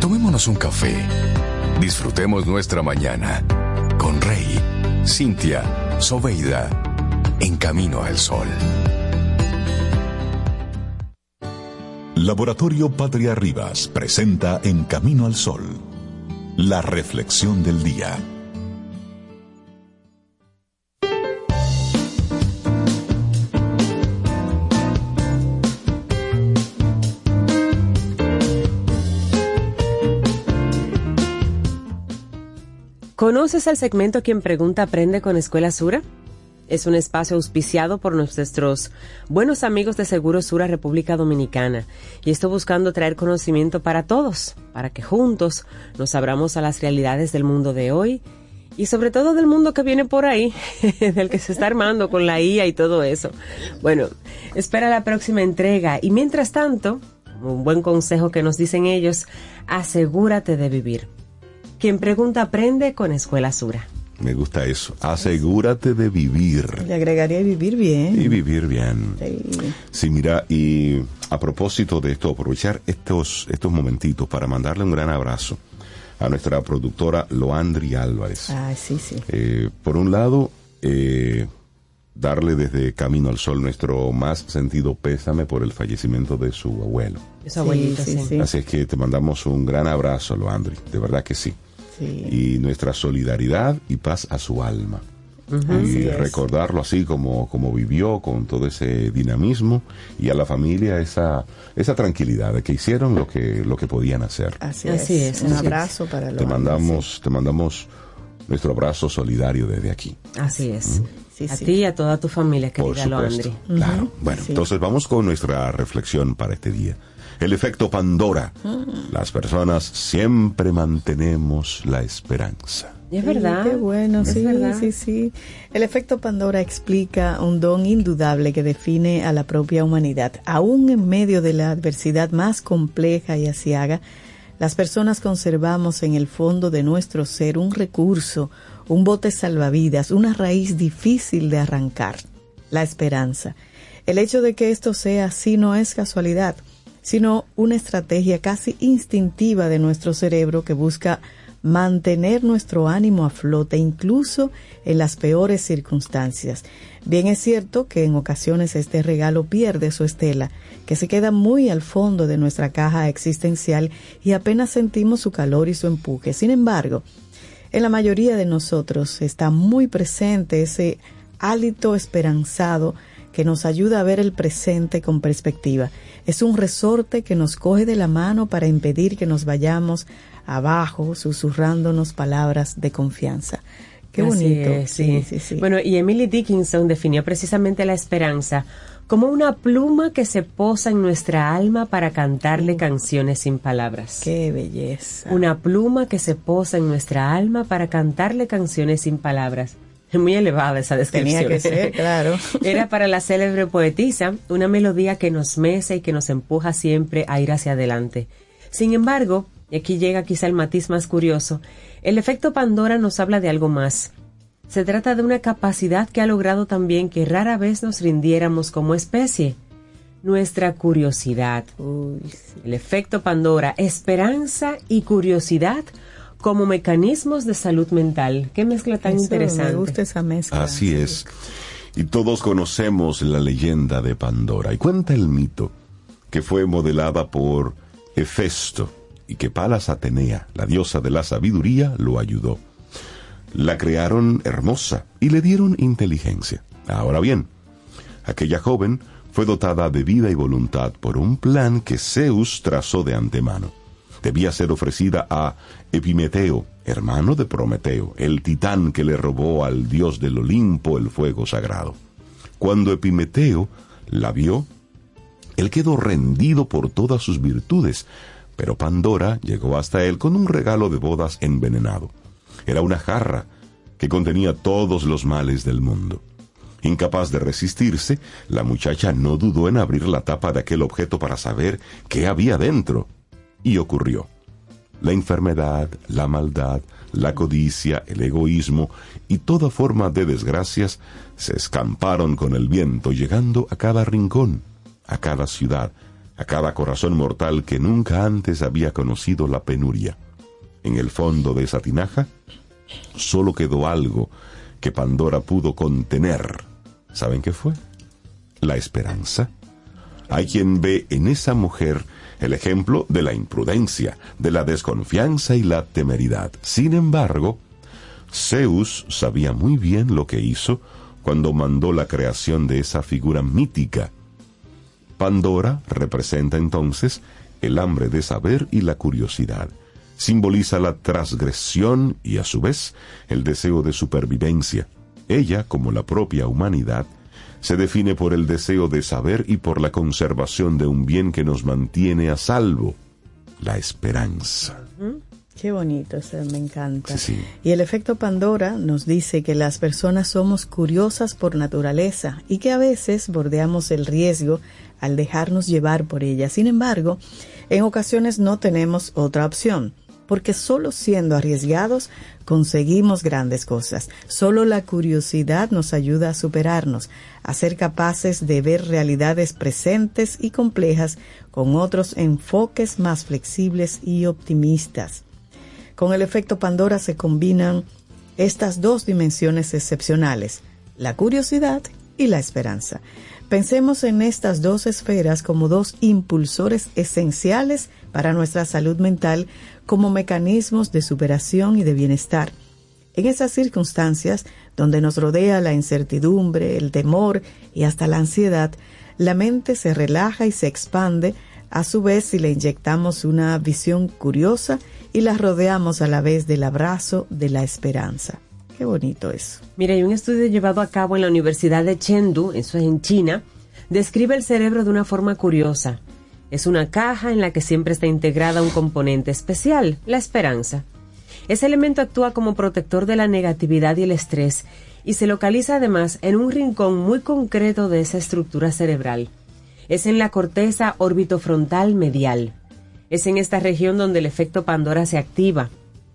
Tomémonos un café. Disfrutemos nuestra mañana con Rey, Cintia, Soveida, en Camino al Sol. Laboratorio Patria Rivas presenta En Camino al Sol, la reflexión del día. ¿Conoces el segmento Quien Pregunta Aprende con Escuela Sura? Es un espacio auspiciado por nuestros buenos amigos de Seguro Sura República Dominicana y estoy buscando traer conocimiento para todos, para que juntos nos abramos a las realidades del mundo de hoy y sobre todo del mundo que viene por ahí, <laughs> del que se está armando con la IA y todo eso. Bueno, espera la próxima entrega y mientras tanto, un buen consejo que nos dicen ellos, asegúrate de vivir. Quien pregunta aprende con Escuela Sura. Me gusta eso. Asegúrate de vivir. Le agregaría vivir bien. Y vivir bien. Sí. Sí, mira, y a propósito de esto, aprovechar estos, estos momentitos para mandarle un gran abrazo a nuestra productora Loandri Álvarez. Ah, sí, sí. Eh, por un lado, eh, darle desde Camino al Sol nuestro más sentido pésame por el fallecimiento de su abuelo. Es abuelito, sí, sí. sí. Así es que te mandamos un gran abrazo, Loandri, de verdad que sí. Sí. Y nuestra solidaridad y paz a su alma. Y recordarlo así como, como vivió, con todo ese dinamismo, y a la familia esa, esa tranquilidad de que hicieron lo que, lo que podían hacer. Así, Así es. es, Un así abrazo para los Te mandamos, te mandamos nuestro abrazo solidario desde aquí. Así es. Sí, a sí. ti y a toda tu familia, Por querida supuesto. Loandri. Claro. Bueno, sí. entonces vamos con nuestra reflexión para este día. El efecto Pandora. Mm. Las personas siempre mantenemos la esperanza. Y es Sí, verdad. Qué bueno, sí, verdad. sí, sí. El efecto Pandora explica un don indudable que define a la propia humanidad. Aún en medio de la adversidad más compleja y asiaga, las personas conservamos en el fondo de nuestro ser un recurso, un bote salvavidas, una raíz difícil de arrancar, la esperanza. El hecho de que esto sea así no es casualidad, sino una estrategia casi instintiva de nuestro cerebro que busca mantener nuestro ánimo a flote incluso en las peores circunstancias. Bien es cierto que en ocasiones este regalo pierde su estela, que se queda muy al fondo de nuestra caja existencial y apenas sentimos su calor y su empuje. Sin embargo, en la mayoría de nosotros está muy presente ese hálito esperanzado que nos ayuda a ver el presente con perspectiva. Es un resorte que nos coge de la mano para impedir que nos vayamos abajo susurrándonos palabras de confianza. Qué Así bonito. es, sí. sí, sí. Bueno, y Emily Dickinson definió precisamente la esperanza como una pluma que se posa en nuestra alma para cantarle canciones sin palabras. Qué belleza. Una pluma que se posa en nuestra alma para cantarle canciones sin palabras. Es <laughs> muy elevada esa descripción. Tenía que ser, <laughs> claro. Era para la célebre poetisa una melodía que nos mece y que nos empuja siempre a ir hacia adelante. Sin embargo, y aquí llega quizá el matiz más curioso, el efecto Pandora nos habla de algo más. Se trata de una capacidad que ha logrado también que rara vez nos rindiéramos como especie. Nuestra curiosidad. Uy, sí. El efecto Pandora, esperanza y curiosidad como mecanismos de salud mental. Qué mezcla tan Eso, interesante. Me gusta esa mezcla. Así es. Y todos conocemos la leyenda de Pandora. Y cuenta el mito que fue modelada por Hefesto y que Palas Atenea, la diosa de la sabiduría, lo ayudó. La crearon hermosa y le dieron inteligencia. Ahora bien, aquella joven fue dotada de vida y voluntad por un plan que Zeus trazó de antemano. Debía ser ofrecida a Epimeteo, hermano de Prometeo, el titán que le robó al dios del Olimpo el fuego sagrado. Cuando Epimeteo la vio, él quedó rendido por todas sus virtudes, pero Pandora llegó hasta él con un regalo de bodas envenenado. Era una jarra que contenía todos los males del mundo. Incapaz de resistirse, la muchacha no dudó en abrir la tapa de aquel objeto para saber qué había dentro. Y ocurrió. La enfermedad, la maldad, la codicia, el egoísmo y toda forma de desgracias se escamparon con el viento, llegando a cada rincón, a cada ciudad, a cada corazón mortal que nunca antes había conocido la penuria. En el fondo de esa tinaja solo quedó algo que Pandora pudo contener. ¿Saben qué fue? La esperanza. Hay quien ve en esa mujer el ejemplo de la imprudencia, de la desconfianza y la temeridad. Sin embargo, Zeus sabía muy bien lo que hizo cuando mandó la creación de esa figura mítica. Pandora representa entonces el hambre de saber y la curiosidad. Simboliza la transgresión y a su vez el deseo de supervivencia. Ella, como la propia humanidad, se define por el deseo de saber y por la conservación de un bien que nos mantiene a salvo, la esperanza. Qué bonito, me encanta. Sí, sí. Y el efecto Pandora nos dice que las personas somos curiosas por naturaleza y que a veces bordeamos el riesgo al dejarnos llevar por ella. Sin embargo, en ocasiones no tenemos otra opción. Porque solo siendo arriesgados conseguimos grandes cosas. Solo la curiosidad nos ayuda a superarnos, a ser capaces de ver realidades presentes y complejas con otros enfoques más flexibles y optimistas. Con el efecto Pandora se combinan estas dos dimensiones excepcionales, la curiosidad y la esperanza. Pensemos en estas dos esferas como dos impulsores esenciales para nuestra salud mental como mecanismos de superación y de bienestar. En esas circunstancias donde nos rodea la incertidumbre, el temor y hasta la ansiedad, la mente se relaja y se expande a su vez si le inyectamos una visión curiosa y la rodeamos a la vez del abrazo de la esperanza. Qué bonito eso. Mira, hay un estudio llevado a cabo en la Universidad de Chengdu, eso es en China, describe el cerebro de una forma curiosa. Es una caja en la que siempre está integrada un componente especial, la esperanza. Ese elemento actúa como protector de la negatividad y el estrés y se localiza además en un rincón muy concreto de esa estructura cerebral. Es en la corteza orbitofrontal medial. Es en esta región donde el efecto Pandora se activa.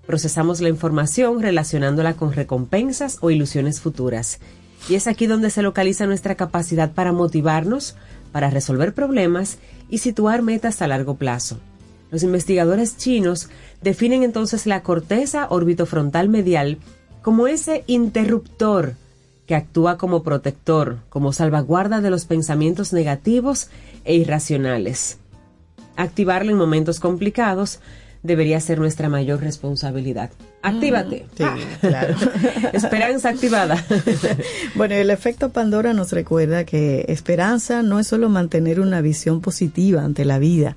Procesamos la información relacionándola con recompensas o ilusiones futuras. Y es aquí donde se localiza nuestra capacidad para motivarnos, para resolver problemas y situar metas a largo plazo. Los investigadores chinos definen entonces la corteza orbitofrontal medial como ese interruptor que actúa como protector, como salvaguarda de los pensamientos negativos e irracionales. Activarlo en momentos complicados debería ser nuestra mayor responsabilidad. Actívate. Sí, Ah. claro. <laughs> Esperanza activada. <laughs> Bueno, el efecto Pandora nos recuerda que esperanza no es solo mantener una visión positiva ante la vida,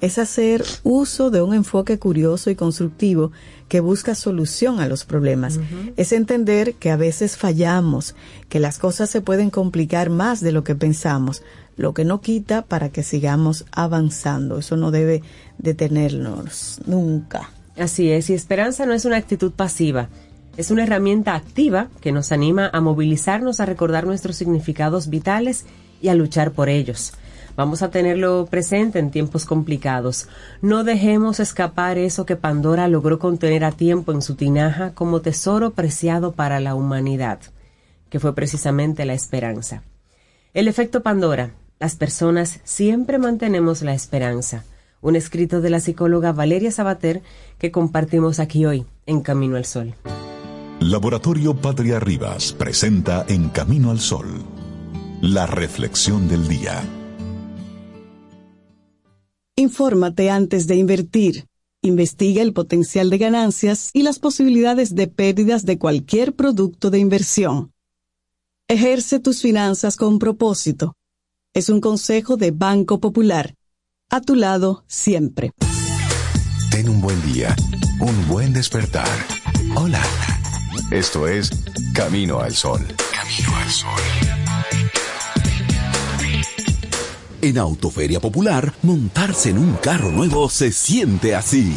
es hacer uso de un enfoque curioso y constructivo que busca solución a los problemas. Es entender que a veces fallamos, que las cosas se pueden complicar más de lo que pensamos, lo que no quita para que sigamos avanzando. Eso no debe detenernos nunca. Así es, y esperanza no es una actitud pasiva, es una herramienta activa que nos anima a movilizarnos a recordar nuestros significados vitales y a luchar por ellos. Vamos a tenerlo presente en tiempos complicados. No dejemos escapar eso que Pandora logró contener a tiempo en su tinaja como tesoro preciado para la humanidad, que fue precisamente la esperanza. El efecto Pandora. Las personas siempre mantenemos la esperanza. Un escrito de la psicóloga Valeria Sabater que compartimos aquí hoy en Camino al Sol. Laboratorio Patria Rivas presenta En Camino al Sol, la reflexión del día. Infórmate antes de invertir. Investiga el potencial de ganancias y las posibilidades de pérdidas de cualquier producto de inversión. Ejerce tus finanzas con propósito. Es un consejo de Banco Popular. A tu lado siempre. Ten un buen día, un buen despertar. Hola. Esto es Camino al Sol. Camino al Sol. En Autoferia Popular, montarse en un carro nuevo se siente así.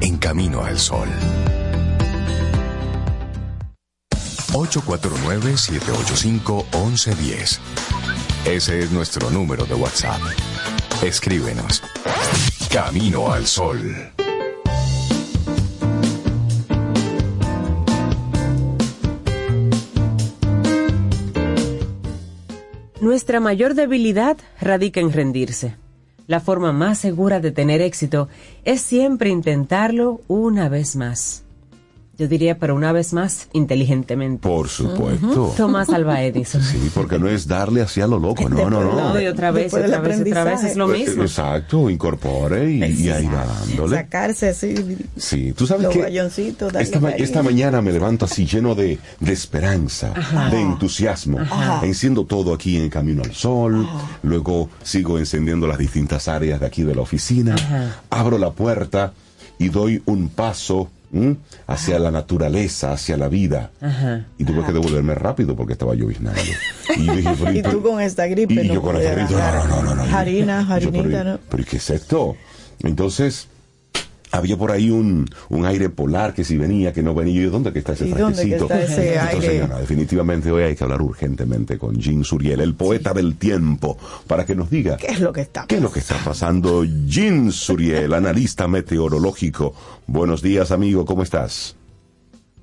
en camino al sol. 849-785-1110. Ese es nuestro número de WhatsApp. Escríbenos. Camino al sol. Nuestra mayor debilidad radica en rendirse. La forma más segura de tener éxito es siempre intentarlo una vez más. Yo diría, pero una vez más, inteligentemente. Por supuesto. Tomás Alba Edison. Sí, porque no es darle hacia lo loco, no, no, no. No, y otra vez, Después otra vez, otra vez es lo Eh, mismo. Exacto, incorpore y, y ahí va dándole. Sacarse así Sí, tú sabes que esta, ma- esta mañana me levanto así lleno de, de esperanza, Ajá. de entusiasmo. Ajá. Enciendo todo aquí en Camino al Sol, luego sigo encendiendo las distintas áreas de aquí de la oficina, Ajá. abro la puerta y doy un paso hacia la naturaleza, hacia la vida. Ajá. Y tuve que devolverme rápido porque estaba lloviznando. Y yo dije, pero- <laughs> Y tú con esta gripe. y no yo con esta gripe, no, no, no, no. Harina, Y yo, harinita, pero, ¿no? pero ¿y ¿qué es esto? Entonces, había por ahí un, un aire polar que si venía, que no venía. Y yo, ¿dónde que está ese ese Entonces, aire? definitivamente hoy hay que hablar urgentemente con Jean Suriel, el poeta del tiempo, para que nos diga ¿Qué es lo que está? qué es lo que está pasando. Jean Suriel, analista meteorológico. Buenos días, amigo, ¿cómo estás?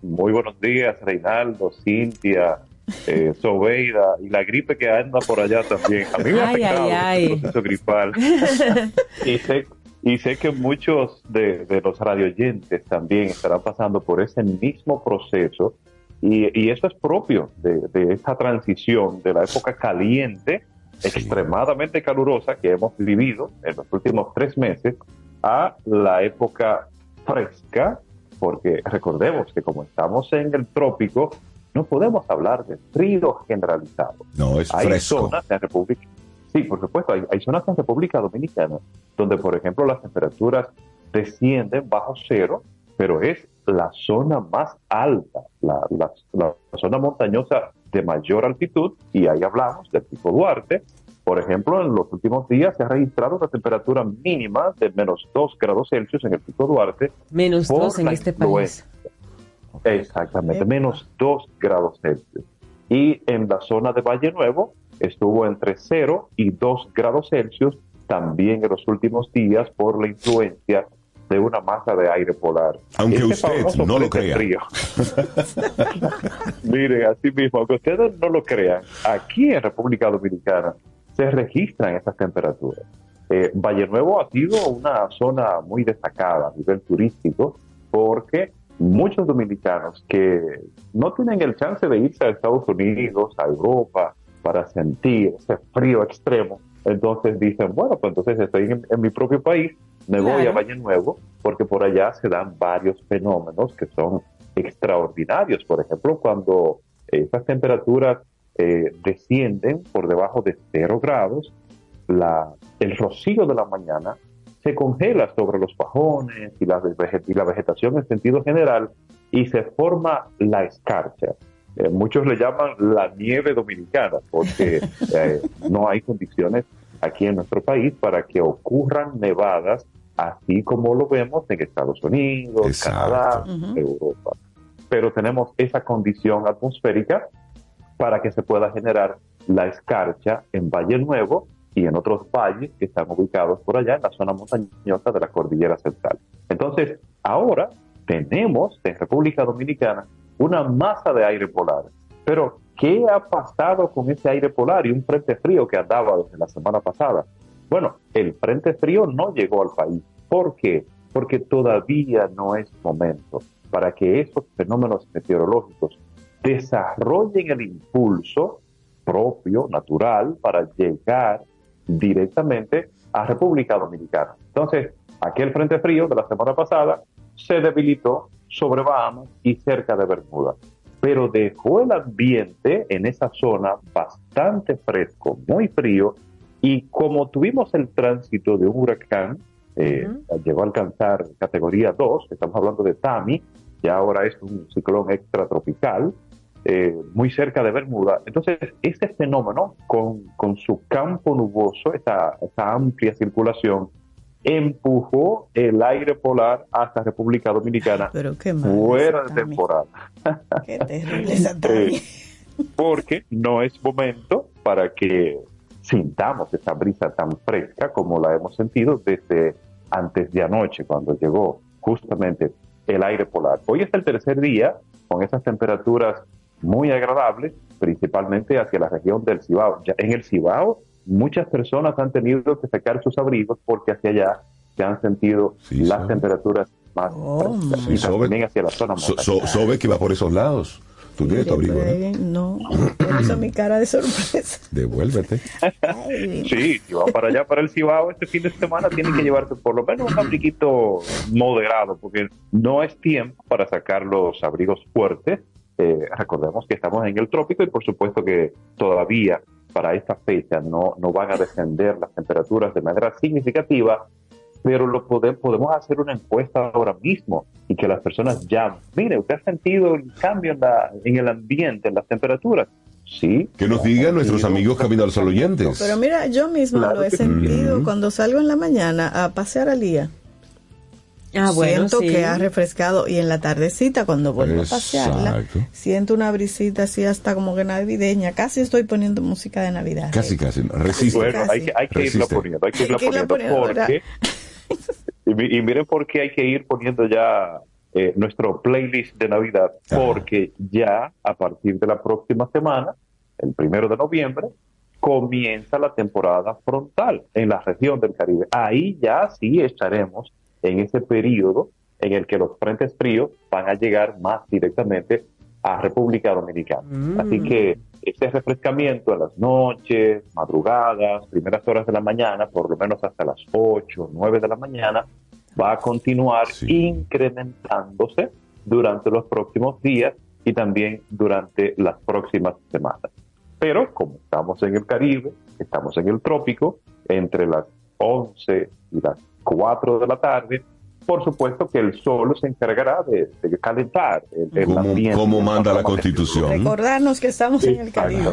Muy buenos días, Reinaldo, Cintia, eh, Sobeida y la gripe que anda por allá también. A mí me ha Ay, ay, ay. el proceso gripal. <laughs> y, sé, y sé que muchos de, de los radioyentes también estarán pasando por ese mismo proceso. Y, y eso es propio de, de esta transición de la época caliente, extremadamente calurosa que hemos vivido en los últimos tres meses, a la época fresca, porque recordemos que como estamos en el trópico, no podemos hablar de frío generalizado. No, es hay fresco. zonas en República, sí, por supuesto, hay, hay zonas en República Dominicana donde, por ejemplo, las temperaturas descienden bajo cero, pero es la zona más alta, la, la- la zona montañosa de mayor altitud, y ahí hablamos del Pico Duarte. Por ejemplo, en los últimos días se ha registrado una temperatura mínima de menos 2 grados Celsius en el Pico Duarte. Menos por dos en la este influencia. Exactamente, menos 2 grados Celsius. Y en la zona de Valle Nuevo estuvo entre 0 y 2 grados Celsius también en los últimos días por la influencia de una masa de aire polar. Aunque Este usted no lo crea. <laughs> Miren, así mismo, aunque ustedes no lo crean, aquí en República Dominicana se registran esas temperaturas. Eh, Valle Nuevo ha sido una zona muy destacada a nivel turístico porque muchos dominicanos que no tienen el chance de irse a Estados Unidos, a Europa, para sentir ese frío extremo, entonces dicen, bueno, pues entonces estoy en, en mi propio país, me voy Claro. a Valle Nuevo, porque por allá se dan varios fenómenos que son extraordinarios. Por ejemplo, cuando esas temperaturas eh, descienden por debajo de cero grados, la, el rocío de la mañana se congela sobre los pajones y la, y la vegetación en sentido general y se forma la escarcha. Eh, muchos le llaman la nieve dominicana porque <laughs> eh, no hay condiciones aquí en nuestro país para que ocurran nevadas así como lo vemos en Estados Unidos, Canadá, Ujú. Europa. Pero tenemos esa condición atmosférica para que se pueda generar la escarcha en Valle Nuevo y en otros valles que están ubicados por allá en la zona montañosa de la cordillera central. Entonces, ahora tenemos en República Dominicana una masa de aire polar. Pero, ¿qué ha pasado con ese aire polar y un frente frío que andaba desde la semana pasada? Bueno, el frente frío no llegó al país. ¿Por qué? Porque todavía no es momento para que esos fenómenos meteorológicos desarrollen el impulso propio, natural, para llegar directamente a República Dominicana. Entonces, aquel frente frío de la semana pasada se debilitó sobre Bahamas y cerca de Bermuda, pero dejó el ambiente en esa zona bastante fresco, muy frío, y como tuvimos el tránsito de un huracán, eh, llegó a alcanzar categoría 2, estamos hablando de Tami, y ahora es un ciclón extratropical, eh, muy cerca de Bermuda. Entonces, ese fenómeno, con, con su campo nuboso, esa amplia circulación, empujó el aire polar hasta República Dominicana Pero qué mal. fuera de temporada. Qué terrible. <laughs> Eh, porque no es momento para que sintamos esa brisa tan fresca como la hemos sentido desde antes de anoche, cuando llegó justamente el aire polar. Hoy es el tercer día con esas temperaturas muy agradables, principalmente hacia la región del Cibao. Ya en el Cibao, muchas personas han tenido que sacar sus abrigos porque hacia allá se han sentido las temperaturas más Oh. Sí, y Sobe. también hacia la zona So- so- Sobe que va por esos lados. Tú tienes tu abrigo, no, por eso mi cara de sorpresa. <laughs> Devuélvete. Sí, si va para allá, para el Cibao, este fin de semana tienen que llevarse por lo menos un abriguito moderado, porque no es tiempo para sacar los abrigos fuertes. Eh, recordemos que estamos en el trópico y por supuesto que todavía para esta fecha no, no van a descender las temperaturas de manera significativa, pero lo pode- podemos hacer una encuesta ahora mismo y que las personas llamen. Mire, ¿usted ha sentido el cambio en, la, en el ambiente, en las temperaturas? Sí. Que nos digan nuestros amigos Camino al Sol oyentes. Pero mira, yo misma Claro lo he sí. sentido cuando salgo en la mañana a pasear al día. Ah, bueno, siento sí. que ha refrescado y en la tardecita cuando vuelvo a pasearla siento una brisita así hasta como que navideña casi estoy poniendo música de navidad Casi, casi. Resiste. Bueno, hay que, hay que irla poniendo, hay que Hay irla que irla poniendo, poniendo, porque... <laughs> y, mi- y miren por qué hay que ir poniendo ya eh, nuestro playlist de Navidad, Ajá. porque ya a partir de la próxima semana, el primero de noviembre, comienza la temporada frontal en la región del Caribe. Ahí ya sí estaremos en ese periodo en el que los frentes fríos van a llegar más directamente a República Dominicana. Mm. Así que ese refrescamiento en las noches, madrugadas, primeras horas de la mañana, por lo menos hasta las 8 o 9 de la mañana, va a continuar Sí. incrementándose durante los próximos días y también durante las próximas semanas. Pero como estamos en el Caribe, estamos en el trópico, entre las 11 y las 4 de la tarde, por supuesto que el sol se encargará de, de calentar el, ambiente. como manda la constitución. recordarnos que estamos en el Caribe.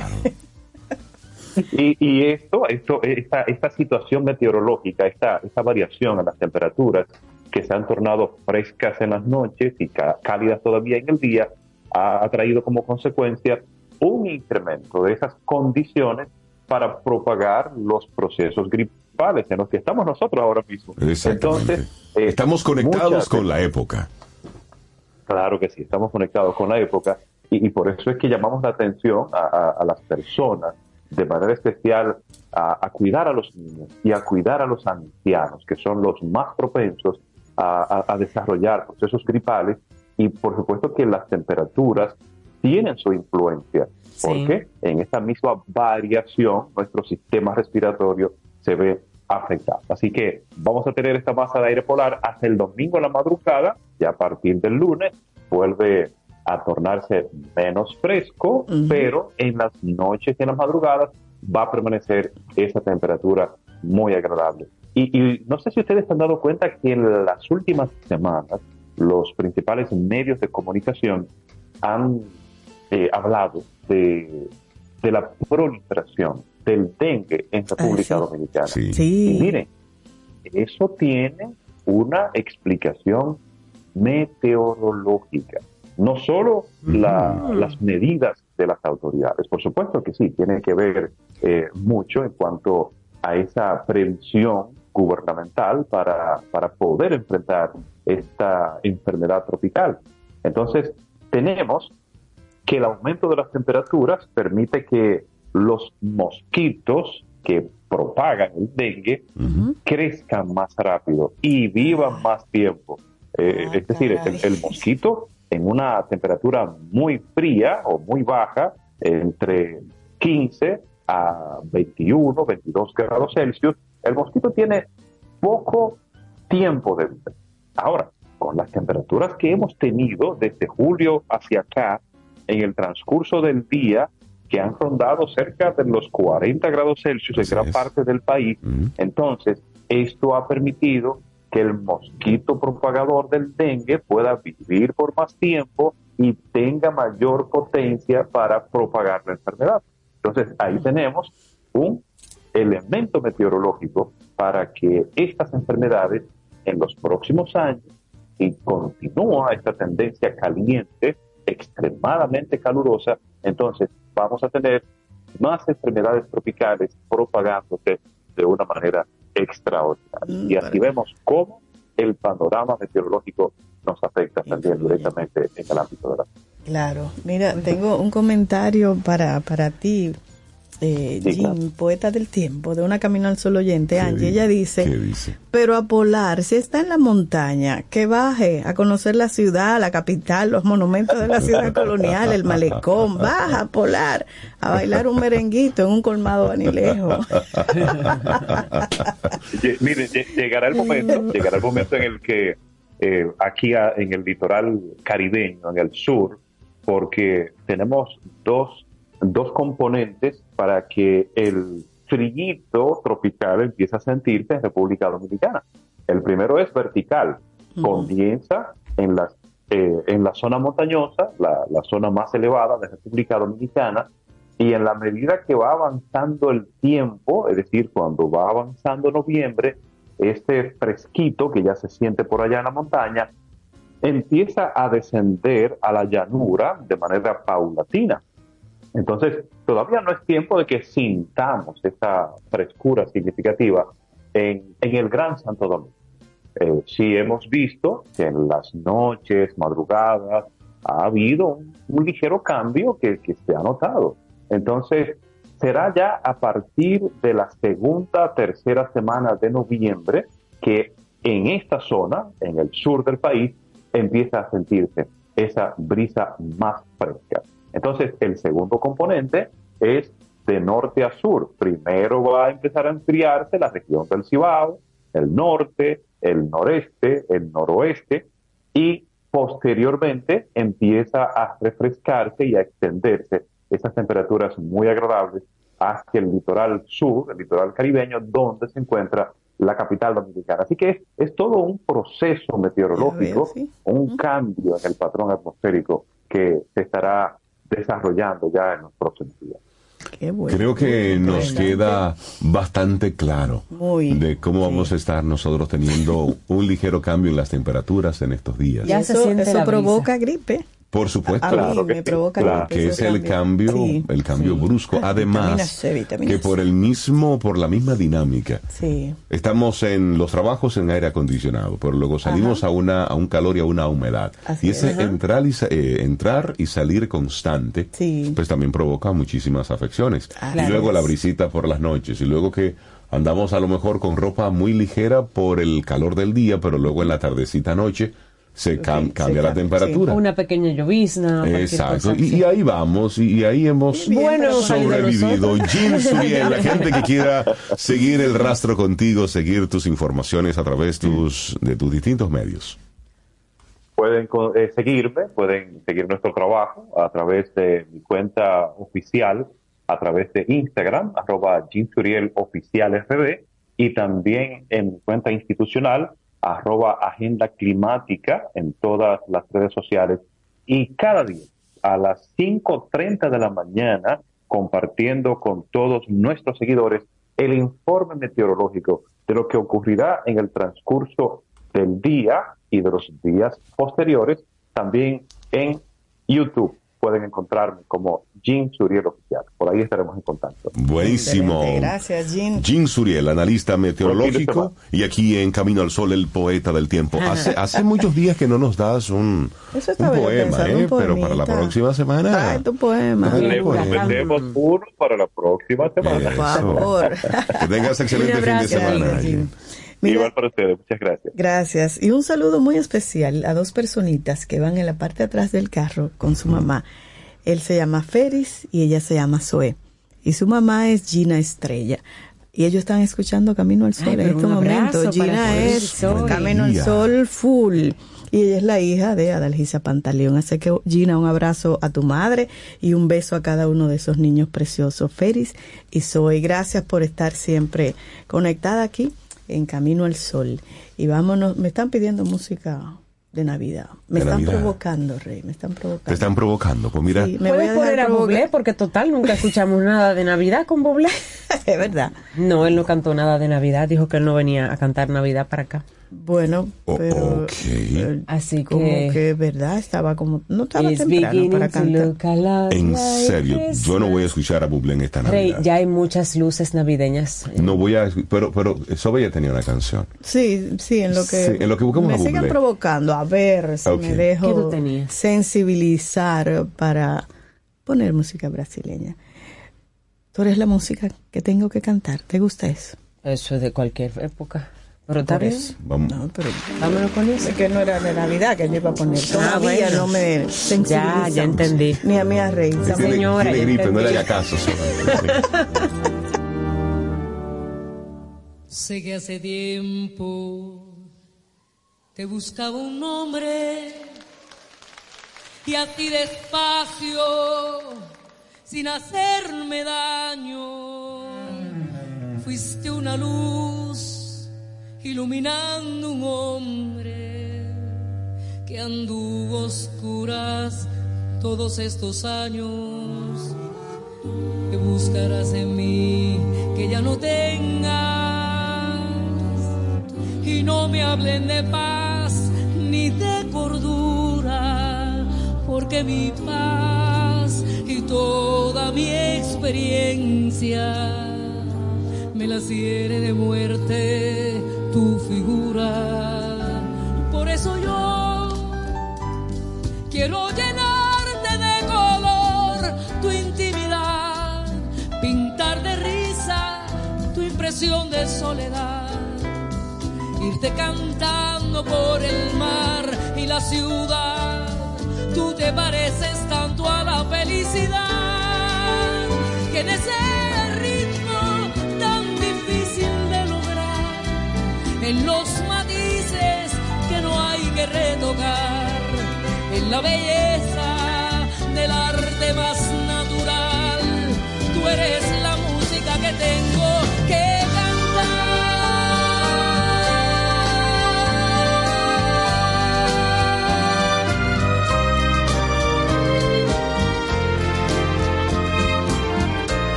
Y, y esto, esto, esta, esta situación meteorológica, esta, esta variación en las temperaturas que se han tornado frescas en las noches y ca- cálidas todavía en el día, ha, ha traído como consecuencia un incremento de esas condiciones para propagar los procesos gripales en los que estamos nosotros ahora mismo. Entonces, eh, Estamos conectados con la época. Claro que sí, estamos conectados con la época y, y por eso es que llamamos la atención a, a- a las personas, de manera especial a, a cuidar a los niños y a cuidar a los ancianos, que son los más propensos a desarrollar procesos gripales y por supuesto que las temperaturas tienen su influencia, Sí. porque en esta misma variación nuestro sistema respiratorio se ve afectado. Así que vamos a tener esta masa de aire polar hasta el domingo a la madrugada, y a partir del lunes vuelve a tornarse menos fresco, pero en las noches y en las madrugadas va a permanecer esa temperatura muy agradable. Y, y no sé si ustedes se han dado cuenta que en las últimas semanas los principales medios de comunicación han eh, hablado de, de la proliferación del dengue en República sí. Dominicana. Sí. Y miren, eso tiene una explicación meteorológica. No solo la- las medidas de las autoridades, por supuesto que sí, tiene que ver eh, mucho en cuanto a esa previsión gubernamental para, para poder enfrentar esta enfermedad tropical. Entonces, tenemos que el aumento de las temperaturas permite que los mosquitos que propagan el dengue crezcan más rápido y vivan más tiempo. Eh, Ah, es decir, el, el mosquito en una temperatura muy fría o muy baja, entre 15 a 21, 22 grados Celsius, el mosquito tiene poco tiempo de vida. Ahora, con las temperaturas que hemos tenido desde julio hacia acá, en el transcurso del día, que han rondado cerca de los 40 grados Celsius en Así gran es. parte del país, entonces esto ha permitido que el mosquito propagador del dengue pueda vivir por más tiempo y tenga mayor potencia para propagar la enfermedad. Entonces ahí tenemos un elemento meteorológico para que estas enfermedades en los próximos años, si continúa esta tendencia caliente, extremadamente calurosa, entonces vamos a tener más enfermedades tropicales propagándose de una manera extraordinaria. Mm, Y así vemos cómo el panorama meteorológico nos afecta también directamente en el ámbito de la Claro, mira, tengo un comentario para, para ti, eh, Sí, Jean, poeta del tiempo, de una Camino al Sol oyente, Angie, ella dice, pero a Polar, si está en la montaña, que baje a conocer la ciudad, la capital, los monumentos de la ciudad <laughs> colonial, el malecón, baja a Polar a bailar un merenguito en un colmado vanilejo. <laughs> Mire, lle- llegará el momento, llegará el momento en el que eh, aquí a- en el litoral caribeño, en el sur, porque tenemos dos, dos componentes para que el frillito tropical empiece a sentirse en República Dominicana. El primero es vertical, comienza en las eh, en la zona montañosa, la, la zona más elevada de República Dominicana, y en la medida que va avanzando el tiempo, es decir, cuando va avanzando noviembre, este fresquito que ya se siente por allá en la montaña, empieza a descender a la llanura de manera paulatina. Entonces, todavía no es tiempo de que sintamos esa frescura significativa en, el Gran Santo Domingo. Eh, sí hemos visto que en las noches, madrugadas, ha habido un, un ligero cambio que, que se ha notado. Entonces, será ya a partir de la segunda, tercera semana de noviembre que en esta zona, en el sur del país, empieza a sentirse esa brisa más fresca. Entonces, el segundo componente es de norte a sur. Primero va a empezar a enfriarse la región del Cibao, el norte, el noreste, el noroeste y posteriormente empieza a refrescarse y a extenderse esas temperaturas muy agradables hacia el litoral sur, el litoral caribeño, donde se encuentra la capital dominicana. Así que es, es todo un proceso meteorológico, un cambio en el patrón atmosférico que se estará desarrollando ya en los próximos días. Creo que nos queda bastante claro Muy, de cómo vamos a estar nosotros teniendo un ligero cambio en las temperaturas en estos días. Y eso, eso provoca gripe. Por supuesto, A mí me provoca que es el cambio, Sí, el cambio brusco. <laughs> Además, C, que por el mismo, por la misma dinámica, Sí. Estamos en los trabajos en aire acondicionado, pero luego salimos a una a un calor y a una humedad. Así y ese es. Entrar y, sa- eh, entrar y salir constante, pues también provoca muchísimas afecciones. Así y luego es. la brisita por las noches, y luego que andamos a lo mejor con ropa muy ligera por el calor del día, pero luego en la tardecita noche se cam- cambia la temperatura. Una pequeña llovizna. Exacto, cosa y, así. y ahí vamos, y, y ahí hemos Bueno, sobrevivido. Jim <laughs> Suriel, la gente que quiera seguir el rastro contigo, seguir tus informaciones a través tus, de tus distintos medios. Pueden eh, seguirme, pueden seguir nuestro trabajo a través de mi cuenta oficial, a través de Instagram, arroba Suriel Oficial RD, y también en mi cuenta institucional, arroba Agenda Climática, en todas las redes sociales. Y cada día, a las 5.30 de la mañana, compartiendo con todos nuestros seguidores el informe meteorológico de lo que ocurrirá en el transcurso del día y de los días posteriores, también en YouTube. Pueden encontrarme como Jim Suriel Oficial. Por ahí estaremos en contacto. Buenísimo. Excelente, Gracias, Jean. Jim Suriel, analista meteorológico, y aquí en Camino al Sol, el poeta del tiempo. Hace, <laughs> hace muchos días que no nos das un, un poema, pensando, ¿eh? un pero para la próxima semana. Trae tu poema. Le prometemos uno para la próxima semana. Por favor. Que tengas <laughs> excelente fin de semana. Gracias, Igual para ustedes. Muchas gracias. Gracias. Y un saludo muy especial a dos personitas que van en la parte de atrás del carro con su mamá. Él se llama Feris y ella se llama Zoe. Y su mamá es Gina Estrella. Y ellos están escuchando Camino al Sol Ay, en este momento. Gina es Zoe. Camino al. Sol full. Y ella es la hija de Adalgisa Pantaleón. Así que, Gina, un abrazo a tu madre y un beso a cada uno de esos niños preciosos, Feris y Zoe. Gracias por estar siempre conectada aquí en Camino al Sol. Y vámonos, me están pidiendo música de Navidad. Me De están Navidad. provocando, Rey, me están provocando. Te están provocando. Pues mira, Sí, me voy a ¿Puedes poner a. Bublé? Porque total, nunca escuchamos nada de Navidad con Bublé. <laughs> es verdad. No, él no cantó nada de Navidad. Dijo que él no venía a cantar Navidad para acá. Bueno, Oh, pero ok. eh, Así como que... que verdad estaba como no estaba temprano para cantar. en serio, yo no voy a escuchar a Bublé en esta Rey, Navidad. ya hay muchas luces navideñas. No voy a, pero, pero Sobe ya tenía una canción. Sí, sí, en lo que Sí, en lo que buscamos me a Bublé. sigan provocando a ver si me dejo sensibilizar para poner música brasileña. tú eres la música que tengo que cantar. ¿Te gusta eso? Eso es de cualquier época. Pero está bien. Vamos. No, pero Vámonos con eso. es que no era de Navidad que yo iba a poner. Todavía Ah, bueno. no me. Ya, ya entendí. Ni a mí a reír. Señora, gripe, no le haga caso. Sé que hace tiempo te buscaba un nombre y a ti despacio, sin hacerme daño, fuiste una luz iluminando un hombre que anduvo oscuras todos estos años. Que buscarás en mí que ya no tengas y no me hablen de paz ni de cordura porque mi paz y toda mi experiencia me la ciere de muerte figura por eso yo Quiero llenarte de color tu intimidad, pintar de risa tu impresión de soledad, irte cantando por el mar y la ciudad. Tú te pareces tanto a la felicidad que en en los matices que no hay que retocar, en la belleza del arte más natural. Tú eres la música que tengo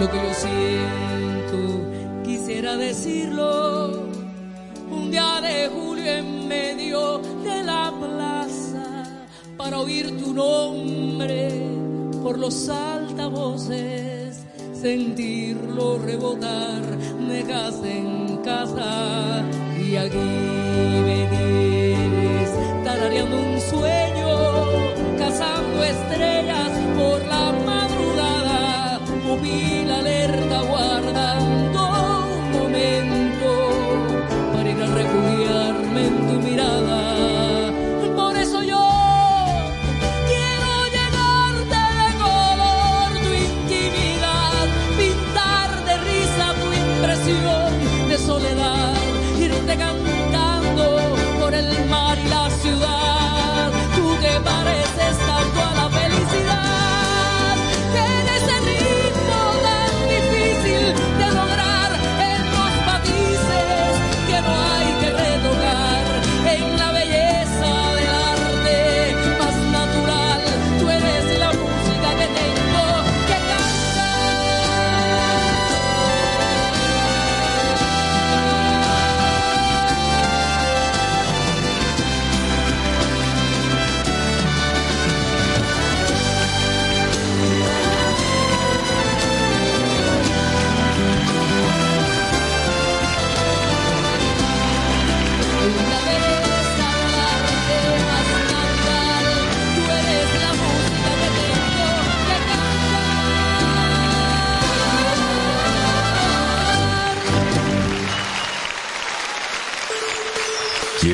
Lo que yo siento, quisiera decirlo. Un día de julio en medio de la plaza para oír tu nombre por los altavoces, sentirlo rebotar de casa en casa y aquí me tienes tarareando un sueño, cazando estrellas por la móvil alerta guardando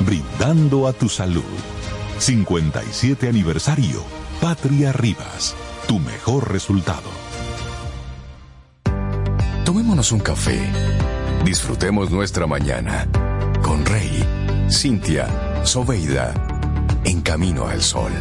brindando a tu salud. 57 aniversario, Patria Rivas, tu mejor resultado. Tomémonos un café. Disfrutemos nuestra mañana con Rey, Cintia, Soveida, en camino al sol.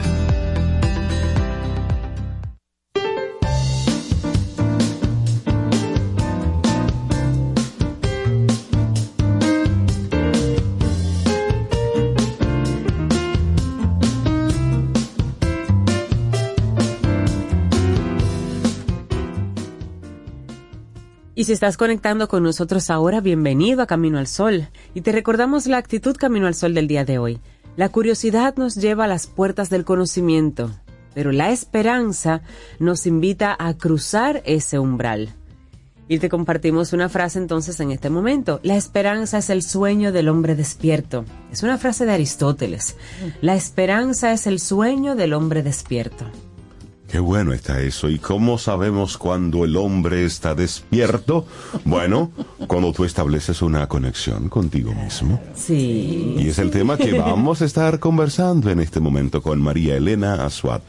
Si estás conectando con nosotros ahora, bienvenido a Camino al Sol. Y te recordamos la actitud Camino al Sol del día de hoy. La curiosidad nos lleva a las puertas del conocimiento, pero la esperanza nos invita a cruzar ese umbral. Y te compartimos una frase entonces en este momento. La esperanza es el sueño del hombre despierto. Es una frase de Aristóteles. La esperanza es el sueño del hombre despierto. Qué bueno está eso. ¿Y cómo sabemos cuando el hombre está despierto? Bueno, cuando tú estableces una conexión contigo mismo. Sí. Y es el tema que vamos a estar conversando en este momento con María Elena Azuad,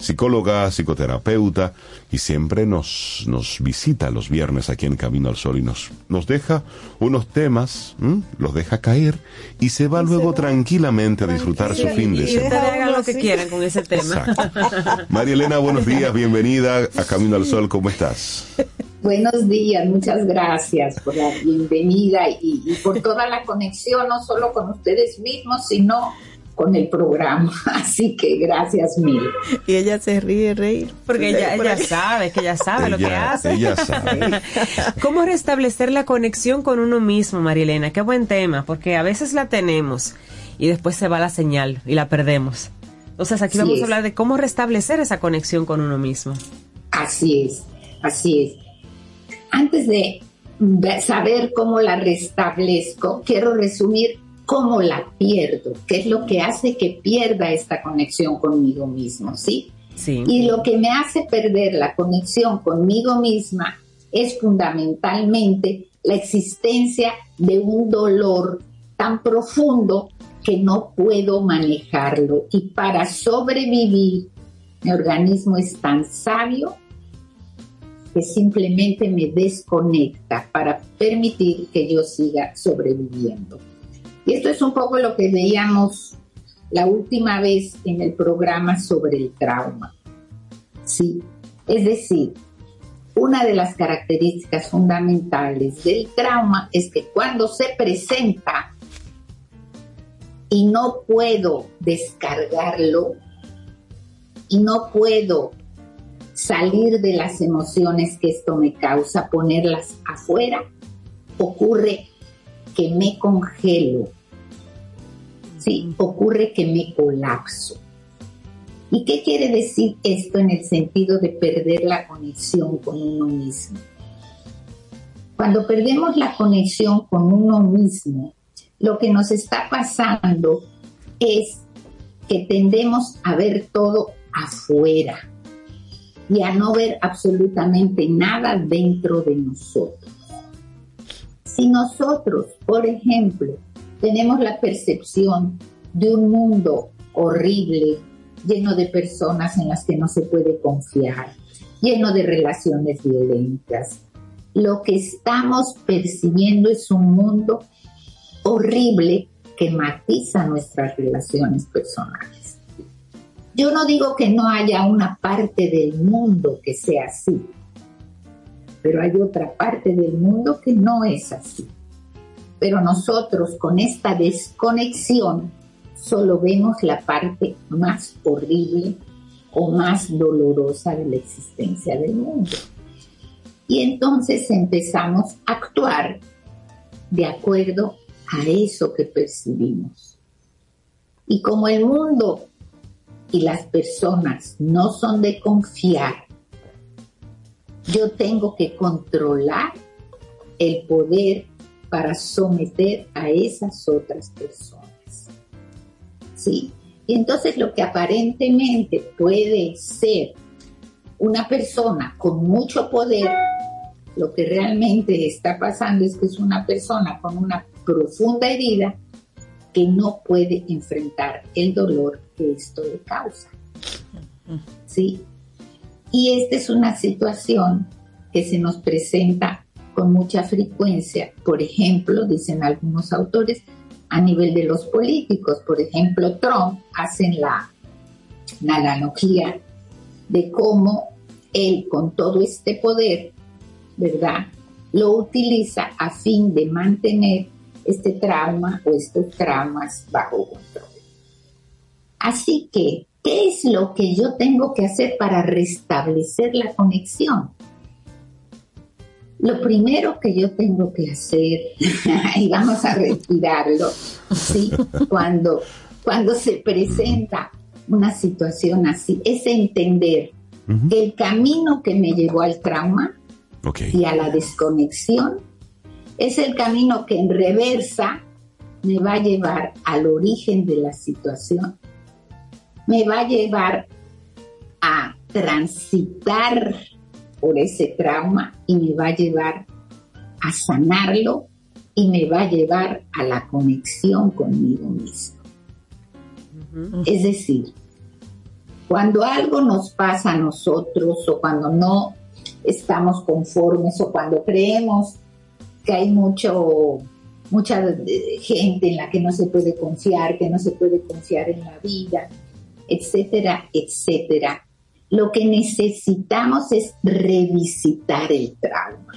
psicóloga, psicoterapeuta, y siempre nos, nos visita los viernes aquí en Camino al Sol y nos, nos deja unos temas, ¿m? los deja caer y se va luego tranquilamente a disfrutar su fin de Y semana. hagan lo que quieran con ese tema. María Elena, buenos días, bienvenida a Camino al Sol, ¿cómo estás? Buenos días, muchas gracias por la bienvenida y, y por toda la conexión, no solo con ustedes mismos, sino con el programa. <laughs> Así que gracias mil. Y ella se ríe, reír. Porque ella, sabe, que ella sabe lo que hace. ella <laughs> sabe. ¿Cómo restablecer la conexión con uno mismo, Marielena? Qué buen tema, porque a veces la tenemos y después se va la señal y la perdemos. Entonces aquí Así vamos es. a hablar de cómo restablecer esa conexión con uno mismo. Así es, así es. Antes de saber cómo la restablezco, quiero resumir cómo la pierdo, qué es lo que hace que pierda esta conexión conmigo mismo, ¿sí? Sí. Y lo que me hace perder la conexión conmigo misma es fundamentalmente la existencia de un dolor tan profundo que no puedo manejarlo. Y para sobrevivir, mi organismo es tan sabio que simplemente me desconecta para permitir que yo siga sobreviviendo. Esto es un poco lo que veíamos la última vez en el programa sobre el trauma. Sí, es decir, una de las características fundamentales del trauma es que cuando se presenta y no puedo descargarlo y no puedo salir de las emociones que esto me causa, ponerlas afuera, ocurre que me congelo. Sí, ocurre que me colapso. ¿Y qué quiere decir esto en el sentido de perder la conexión con uno mismo? Cuando perdemos la conexión con uno mismo, lo que nos está pasando es que tendemos a ver todo afuera y a no ver absolutamente nada dentro de nosotros. Si nosotros, por ejemplo, tenemos la percepción de un mundo horrible, lleno de personas en las que no se puede confiar, lleno de relaciones violentas, lo que estamos percibiendo es un mundo horrible que matiza nuestras relaciones personales. Yo no digo que no haya una parte del mundo que sea así, pero hay otra parte del mundo que no es así. Pero nosotros con esta desconexión solo vemos la parte más horrible o más dolorosa de la existencia del mundo. Y entonces empezamos a actuar de acuerdo a eso que percibimos. Y como el mundo y las personas no son de confiar, yo tengo que controlar el poder para someter a esas otras personas. ¿Sí? Y entonces lo que aparentemente puede ser una persona con mucho poder, lo que realmente está pasando es que es una persona con una profunda herida que no puede enfrentar el dolor que esto le causa. ¿Sí? Y esta es una situación que se nos presenta mucha frecuencia, por ejemplo, dicen algunos autores, a nivel de los políticos. Por ejemplo, Trump hace la, la analogía de cómo él con todo este poder, ¿verdad? Lo utiliza a fin de mantener este trauma o estos traumas bajo control. Así que, ¿qué es lo que yo tengo que hacer para restablecer la conexión? Lo primero que yo tengo que hacer, <laughs> y vamos a retirarlo, ¿sí? cuando, cuando se presenta una situación así, es entender que el camino que me llevó al trauma y a la desconexión. Es el camino que en reversa me va a llevar al origen de la situación, me va a llevar a transitar por ese trauma y me va a llevar a sanarlo y me va a llevar a la conexión conmigo mismo. Es decir, cuando algo nos pasa a nosotros o cuando no estamos conformes o cuando creemos que hay mucho mucha gente en la que no se puede confiar, que no se puede confiar en la vida, etcétera, etcétera lo que necesitamos es revisitar el trauma,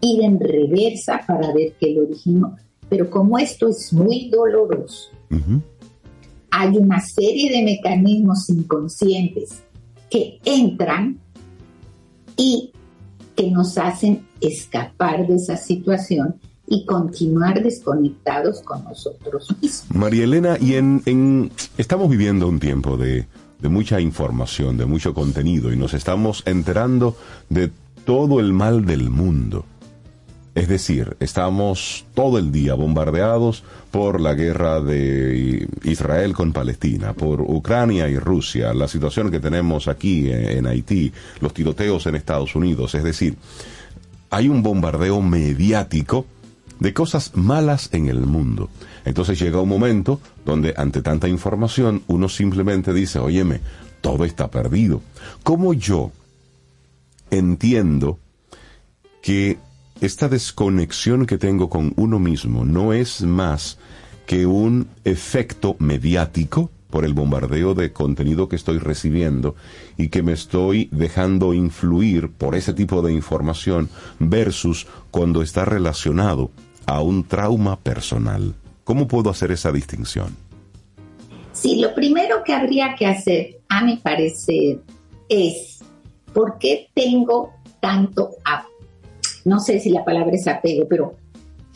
ir en reversa para ver qué lo originó. Pero como esto es muy doloroso, hay una serie de mecanismos inconscientes que entran y que nos hacen escapar de esa situación y continuar desconectados con nosotros mismos. María Elena, y en estamos viviendo un tiempo de de mucha información, de mucho contenido y nos estamos enterando de todo el mal del mundo. Es decir, estamos todo el día bombardeados por la guerra de Israel con Palestina, por Ucrania y Rusia, la situación que tenemos aquí en, Haití, los tiroteos en Estados Unidos. Es decir, hay un bombardeo mediático de cosas malas en el mundo. Entonces llega un momento donde ante tanta información uno simplemente dice, óyeme, todo está perdido. ¿Cómo yo entiendo que esta desconexión que tengo con uno mismo no es más que un efecto mediático por el bombardeo de contenido que estoy recibiendo y que me estoy dejando influir por ese tipo de información versus cuando está relacionado a un trauma personal. ¿Cómo puedo hacer esa distinción? Sí, lo primero que habría que hacer, a mi parecer, es ¿por qué tengo tanto No sé si la palabra es apego, pero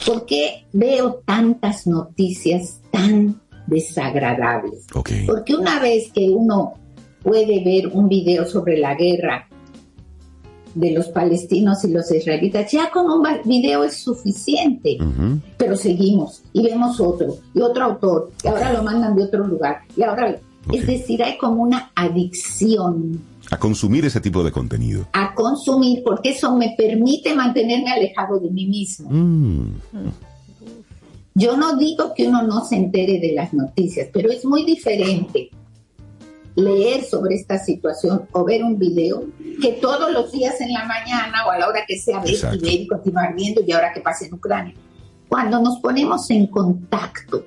¿por qué veo tantas noticias tan desagradables? Porque una vez que uno puede ver un video sobre la guerra de los palestinos y los israelitas, ya con un video es suficiente, pero seguimos y vemos otro y otro autor y ahora lo mandan de otro lugar y ahora, es decir, hay como una adicción. A consumir ese tipo de contenido. A consumir, porque eso me permite mantenerme alejado de mí mismo. Mm. Yo no digo que uno no se entere de las noticias, pero es muy diferente leer sobre esta situación o ver un video que todos los días en la mañana o a la hora que sea ver y ver y continuar viendo y ahora que pasa en Ucrania. Cuando nos ponemos en contacto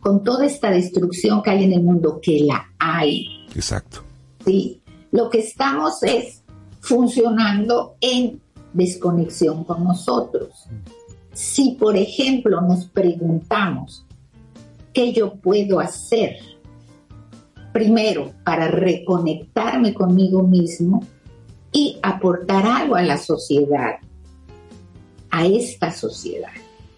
con toda esta destrucción que hay en el mundo, que la hay. Exacto. Sí, lo que estamos es funcionando en desconexión con nosotros. Si, por ejemplo, nos preguntamos, ¿qué yo puedo hacer primero, para reconectarme conmigo mismo y aportar algo a la sociedad, a esta sociedad.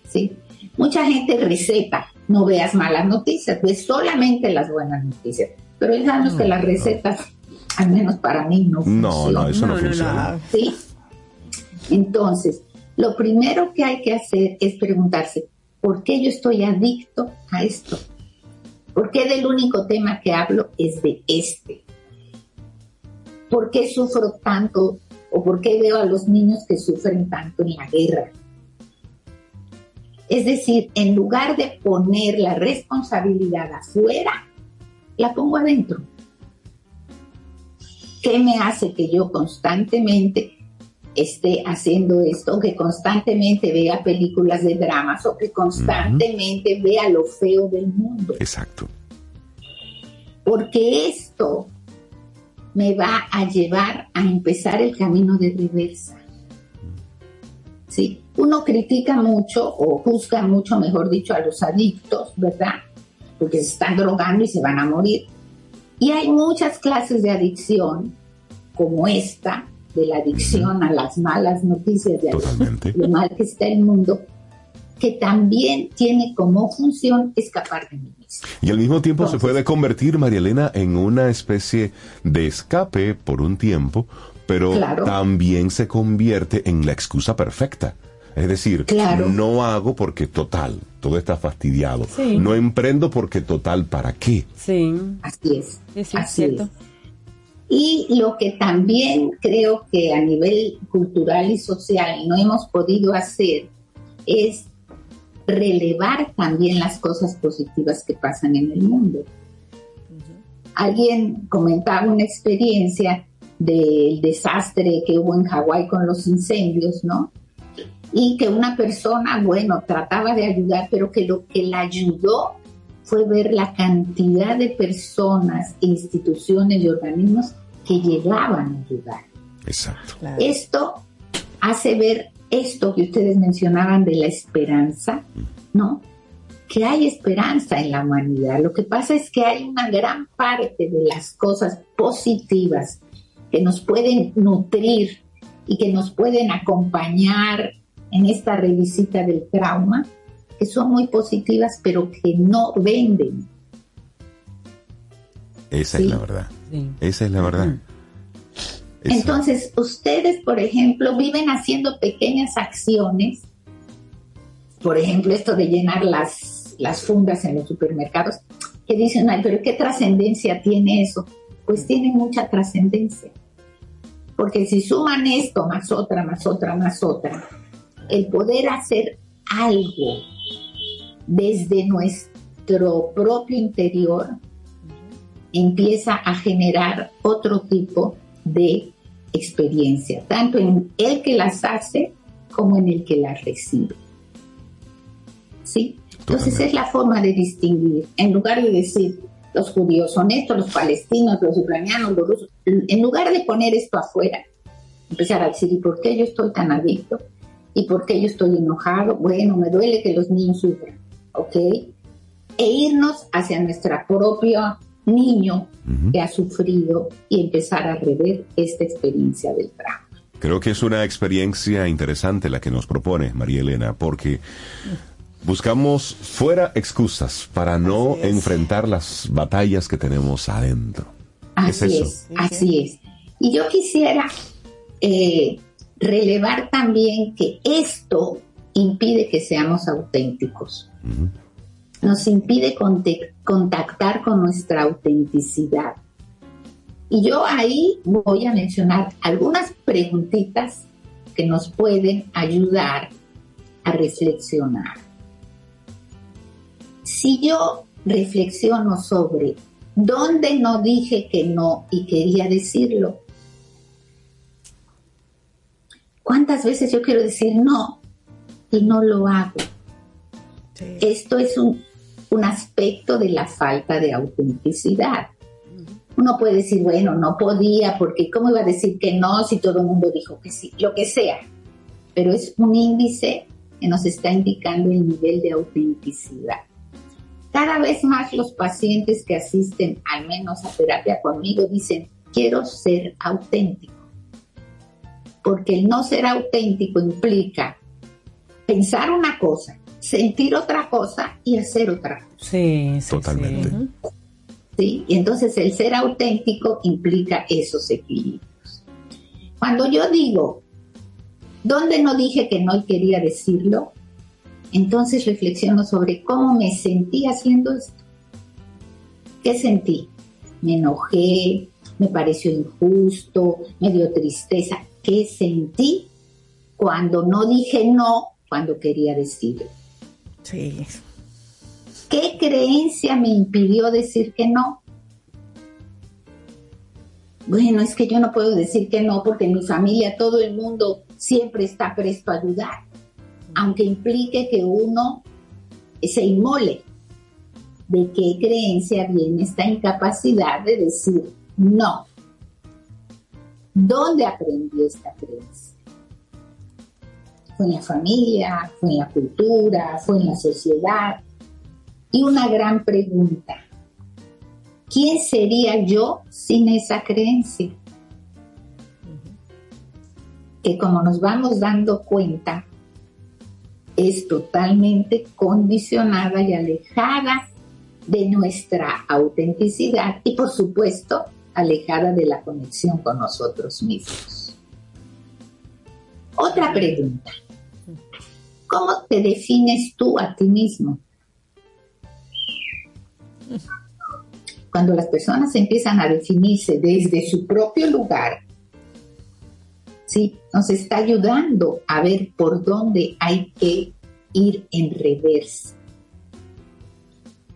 ¿sí? Mucha gente receta, no veas malas noticias, ves solamente las buenas noticias. Pero sabemos que las recetas, al menos para mí, no funcionan. No, no, eso no, funciona. ¿Sí? Entonces, lo primero que hay que hacer es preguntarse, ¿por qué yo estoy adicto a esto? ¿Por qué del único tema que hablo es de este? ¿Por qué sufro tanto o por qué veo a los niños que sufren tanto en la guerra? Es decir, en lugar de poner la responsabilidad afuera, la pongo adentro. ¿Qué me hace que yo constantemente esté haciendo esto, que constantemente vea películas de dramas o que constantemente vea lo feo del mundo? Exacto. Porque esto me va a llevar a empezar el camino de reversa. ¿Sí? Uno critica mucho o juzga mucho, mejor dicho, a los adictos, ¿verdad? Porque se están drogando y se van a morir. Y hay muchas clases de adicción, como esta, de la adicción a las malas noticias de lo mal que está el mundo, que también tiene como función escapar de mí mismo. Y al mismo tiempo se puede convertir, María Elena, en una especie de escape por un tiempo, pero también se convierte en la excusa perfecta. Es decir, no hago porque total, todo está fastidiado. No emprendo porque total, ¿para qué? Sí. Así es. Así es. Y lo que también creo que a nivel cultural y social no hemos podido hacer es relevar también las cosas positivas que pasan en el mundo. Alguien comentaba una experiencia del desastre que hubo en Hawái con los incendios, ¿no? Y que una persona, bueno, trataba de ayudar, pero que lo que la ayudó fue ver la cantidad de personas, instituciones y organismos que llegaban a ayudar. Exacto. Esto hace ver esto que ustedes mencionaban de la esperanza, ¿no? Que hay esperanza en la humanidad. Lo que pasa es que hay una gran parte de las cosas positivas que nos pueden nutrir y que nos pueden acompañar en esta revisita del trauma, que son muy positivas, pero que no venden. Esa es la verdad. Esa es la verdad. Entonces, ustedes, por ejemplo, viven haciendo pequeñas acciones, por ejemplo, esto de llenar las, las fundas en los supermercados, que dicen, ay, pero ¿qué trascendencia tiene eso? Pues tiene mucha trascendencia. Porque si suman esto, más otra, más otra, más otra, el poder hacer algo desde nuestro propio interior empieza a generar otro tipo de experiencia, tanto en el que las hace como en el que las recibe. ¿Sí? Entonces es la forma de distinguir. En lugar de decir los judíos son estos, los palestinos, los ucranianos, los rusos, en lugar de poner esto afuera, empezar a decir, ¿y por qué yo estoy tan adicto? ¿Y por qué yo estoy enojado? Bueno, me duele que los niños sufran, ¿ok? E irnos hacia nuestra propia niño que ha sufrido y empezar a rever esta experiencia del trauma. Creo que es una experiencia interesante la que nos propone María Elena, porque buscamos fuera excusas para no enfrentar las batallas que tenemos adentro. Así es, así es. Y yo quisiera eh, relevar también que esto impide que seamos auténticos nos impide contactar con nuestra autenticidad. Y yo ahí voy a mencionar algunas preguntitas que nos pueden ayudar a reflexionar. Si yo reflexiono sobre dónde no dije que no y quería decirlo, ¿cuántas veces yo quiero decir no y no lo hago? Esto es un, aspecto de la falta de autenticidad. Uno puede decir, bueno, no podía, porque ¿cómo iba a decir que no si todo el mundo dijo que sí? Lo que sea. Pero es un índice que nos está indicando el nivel de autenticidad. cada vez más los pacientes que asisten al menos a terapia conmigo dicen, quiero ser auténtico. Porque el no ser auténtico implica pensar una cosa, sentir otra cosa y hacer otra cosa. Sí, sí Totalmente. ¿sí? Y entonces el ser auténtico implica esos equilibrios. Cuando yo digo, ¿dónde no dije que no y quería decirlo? Entonces reflexiono sobre cómo me sentí haciendo esto. ¿Qué sentí? Me enojé, me pareció injusto, me dio tristeza. ¿Qué sentí cuando no dije no cuando quería decirlo? Sí. ¿Qué creencia me impidió decir que no? Bueno, es que yo no puedo decir que no porque en mi familia todo el mundo siempre está presto a ayudar, aunque implique que uno se inmole. ¿De qué creencia viene esta incapacidad de decir no? ¿Dónde aprendí esta creencia? ¿Fue en la familia? ¿Fue en la cultura? ¿Fue en la sociedad? Y una gran pregunta. ¿Quién sería yo sin esa creencia? Que como nos vamos dando cuenta, es totalmente condicionada y alejada de nuestra autenticidad y por supuesto alejada de la conexión con nosotros mismos. Otra pregunta. ¿Cómo te defines tú a ti mismo? Cuando las personas empiezan a definirse desde su propio lugar, ¿sí? nos está ayudando a ver por dónde hay que ir en reversa.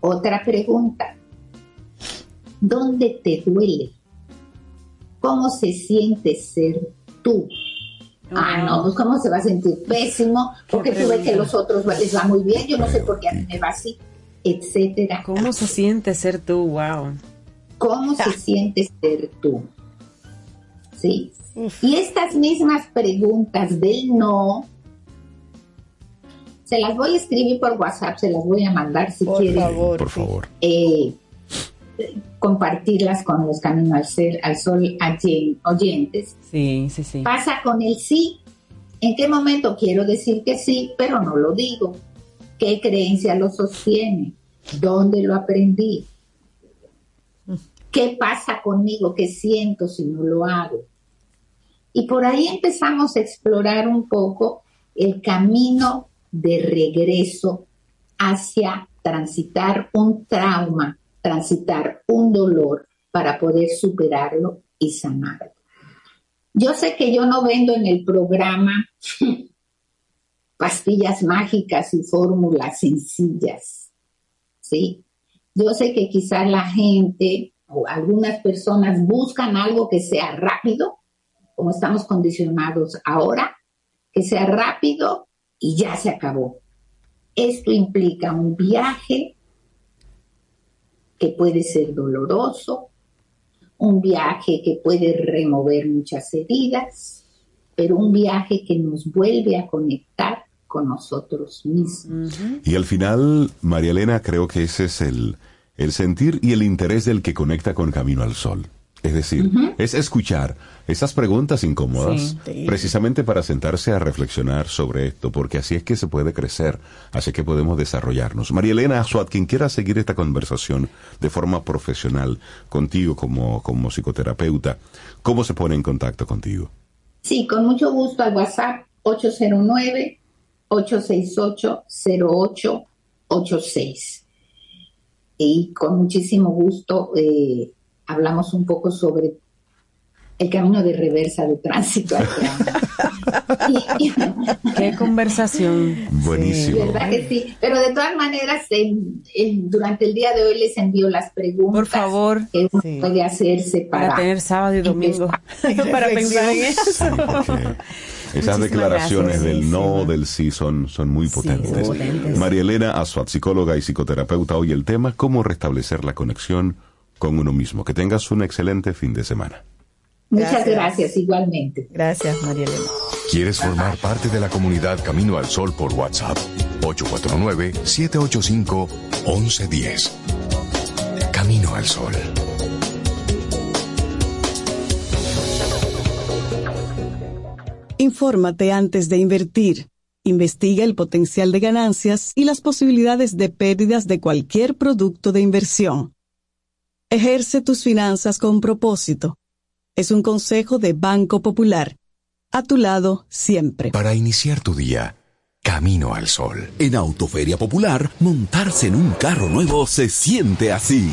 Otra pregunta. ¿Dónde te duele? ¿Cómo se siente ser tú? Ah, no, pues cómo se va a sentir pésimo, porque tú ves que a los otros les va muy bien, yo no sé por qué a mí me va así, etcétera. ¿Cómo se siente ser tú? Wow. ¿Cómo se siente ser tú? ¿Sí? Y estas mismas preguntas del no, se las voy a escribir por WhatsApp, se las voy a mandar si Por quieren. favor. Por favor. eh, compartirlas con los caminos al, ser, al sol oyen- oyentes. Sí, sí, sí. Pasa con el sí. ¿En qué momento quiero decir que sí, pero no lo digo? ¿Qué creencia lo sostiene? ¿Dónde lo aprendí? ¿Qué pasa conmigo? ¿Qué siento si no lo hago? Y por ahí empezamos a explorar un poco el camino de regreso hacia transitar un trauma, transitar un dolor para poder superarlo y sanarlo. Yo sé que yo no vendo en el programa <laughs> pastillas mágicas y fórmulas sencillas, ¿sí? Yo sé que quizás la gente o algunas personas buscan algo que sea rápido, como estamos condicionados ahora, que sea rápido y ya se acabó. Esto implica un viaje que puede ser doloroso, un viaje que puede remover muchas heridas, pero un viaje que nos vuelve a conectar con nosotros mismos. Y al final, María Elena, creo que ese es el, el sentir y el interés del que conecta con Camino al Sol. Es decir, es escuchar esas preguntas incómodas Sí. Sí. precisamente para sentarse a reflexionar sobre esto, porque así es que se puede crecer, así que podemos desarrollarnos. María Elena Azuat, quien quiera seguir esta conversación de forma profesional contigo como, como psicoterapeuta, ¿cómo se pone en contacto contigo? Sí, con mucho gusto al WhatsApp 809-868-0886. Y con muchísimo gusto eh, hablamos un poco sobre el camino de reversa de tránsito. <laughs> al Qué conversación. Buenísimo. ¿Verdad que sí? Pero de todas maneras, en- en- durante el día de hoy les envío las preguntas Por favor. que uno Sí. puede hacerse Para para, tener sábado y domingo. <laughs> para pensar en eso. Porque esas Muchísimas declaraciones gracias. del no, del sí son, son muy potentes. potentes. María Elena Azuat, psicóloga y psicoterapeuta, hoy el tema, cómo restablecer la conexión con uno mismo. Que tengas un excelente fin de semana. Muchas Gracias. gracias igualmente. Gracias, María Elena. ¿Quieres formar parte de la comunidad Camino al Sol por WhatsApp? 849-785-1110. Camino al Sol. Infórmate antes de invertir. Investiga el potencial de ganancias y las posibilidades de pérdidas de cualquier producto de inversión. Ejerce tus finanzas con propósito. Es un consejo de Banco Popular. A tu lado siempre. Para iniciar tu día, Camino al Sol. En Autoferia Popular, montarse en un carro nuevo se siente así.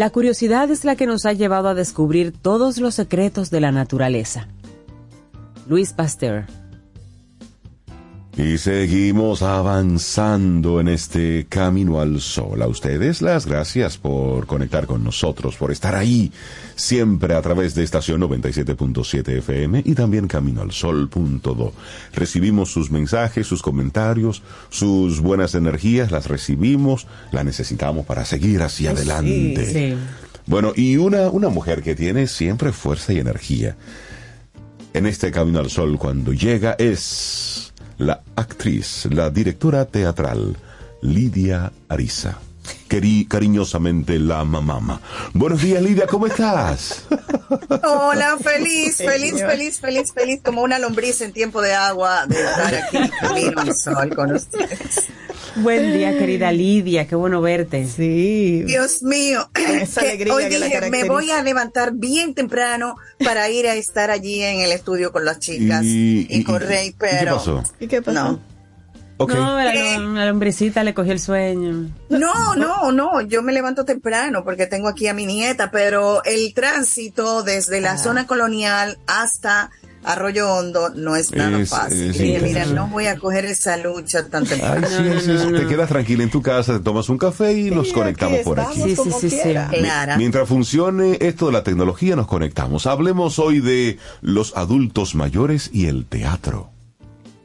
La curiosidad es la que nos ha llevado a descubrir todos los secretos de la naturaleza. Luis Pasteur. Y seguimos avanzando en este camino al sol. A ustedes las gracias por conectar con nosotros, por estar ahí siempre a través de estación 97.7 FM y también caminoalsol.do. Recibimos sus mensajes, sus comentarios, sus buenas energías, las recibimos, las necesitamos para seguir hacia adelante. Bueno, y una, una mujer que tiene siempre fuerza y energía en este camino al sol cuando llega es la actriz, la directora teatral, Lidia Ariza. Querí cariñosamente la mamama. Buenos días, Lidia, ¿cómo estás? Hola, feliz, feliz, feliz, feliz, feliz, como una lombriz en tiempo de agua, de estar aquí camino al sol con ustedes. Buen día, querida Lidia, qué bueno verte. Sí. Dios mío, <clears throat> Esa alegría hoy que la dije, me voy a levantar bien temprano para ir a estar allí en el estudio con las chicas y, y- con Rey, ¿y qué pero pasó? ¿Y qué pasó? no. No, la, la lombrecita le cogió el sueño. No, no, no, yo me levanto temprano porque tengo aquí a mi nieta, pero el tránsito desde Ah. la zona colonial hasta Arroyo Hondo no es nada Es- fácil. es Y dije, mira, no voy a coger esa lucha tan Ay, temprano. Te quedas tranquila en tu casa, te tomas un café y nos conectamos por aquí. Sí, sí, sí, sí. Mientras funcione esto de la tecnología, nos conectamos. Hablemos hoy de los adultos mayores y el teatro.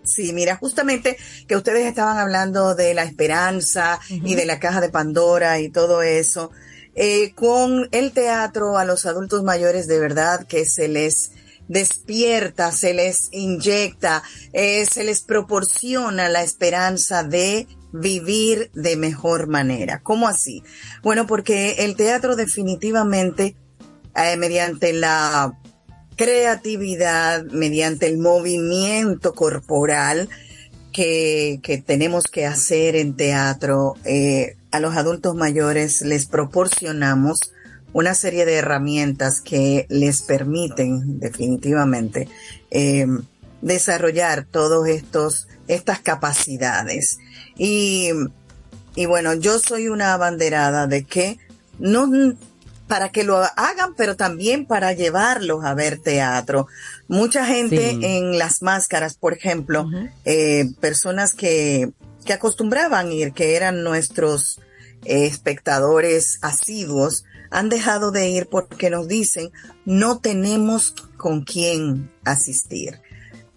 Sí, mira, justamente que ustedes estaban hablando de la esperanza y de la caja de Pandora y todo eso. Eh, con el teatro a los adultos mayores de verdad que se les despierta, se les inyecta, eh, se les proporciona la esperanza de vivir de mejor manera. ¿Cómo así? Bueno, porque el teatro definitivamente, eh, mediante la creatividad, mediante el movimiento corporal que, que tenemos que hacer en teatro, eh, a los adultos mayores les proporcionamos una serie de herramientas que les permiten definitivamente eh, desarrollar todos estos estas capacidades. Y y bueno yo soy una abanderada de que no para que lo hagan, pero también para llevarlos a ver teatro. Mucha gente Sí. en las máscaras, por ejemplo, eh, personas que, que acostumbraban ir, que eran nuestros eh, espectadores asiduos, han dejado de ir porque nos dicen no tenemos con quién asistir.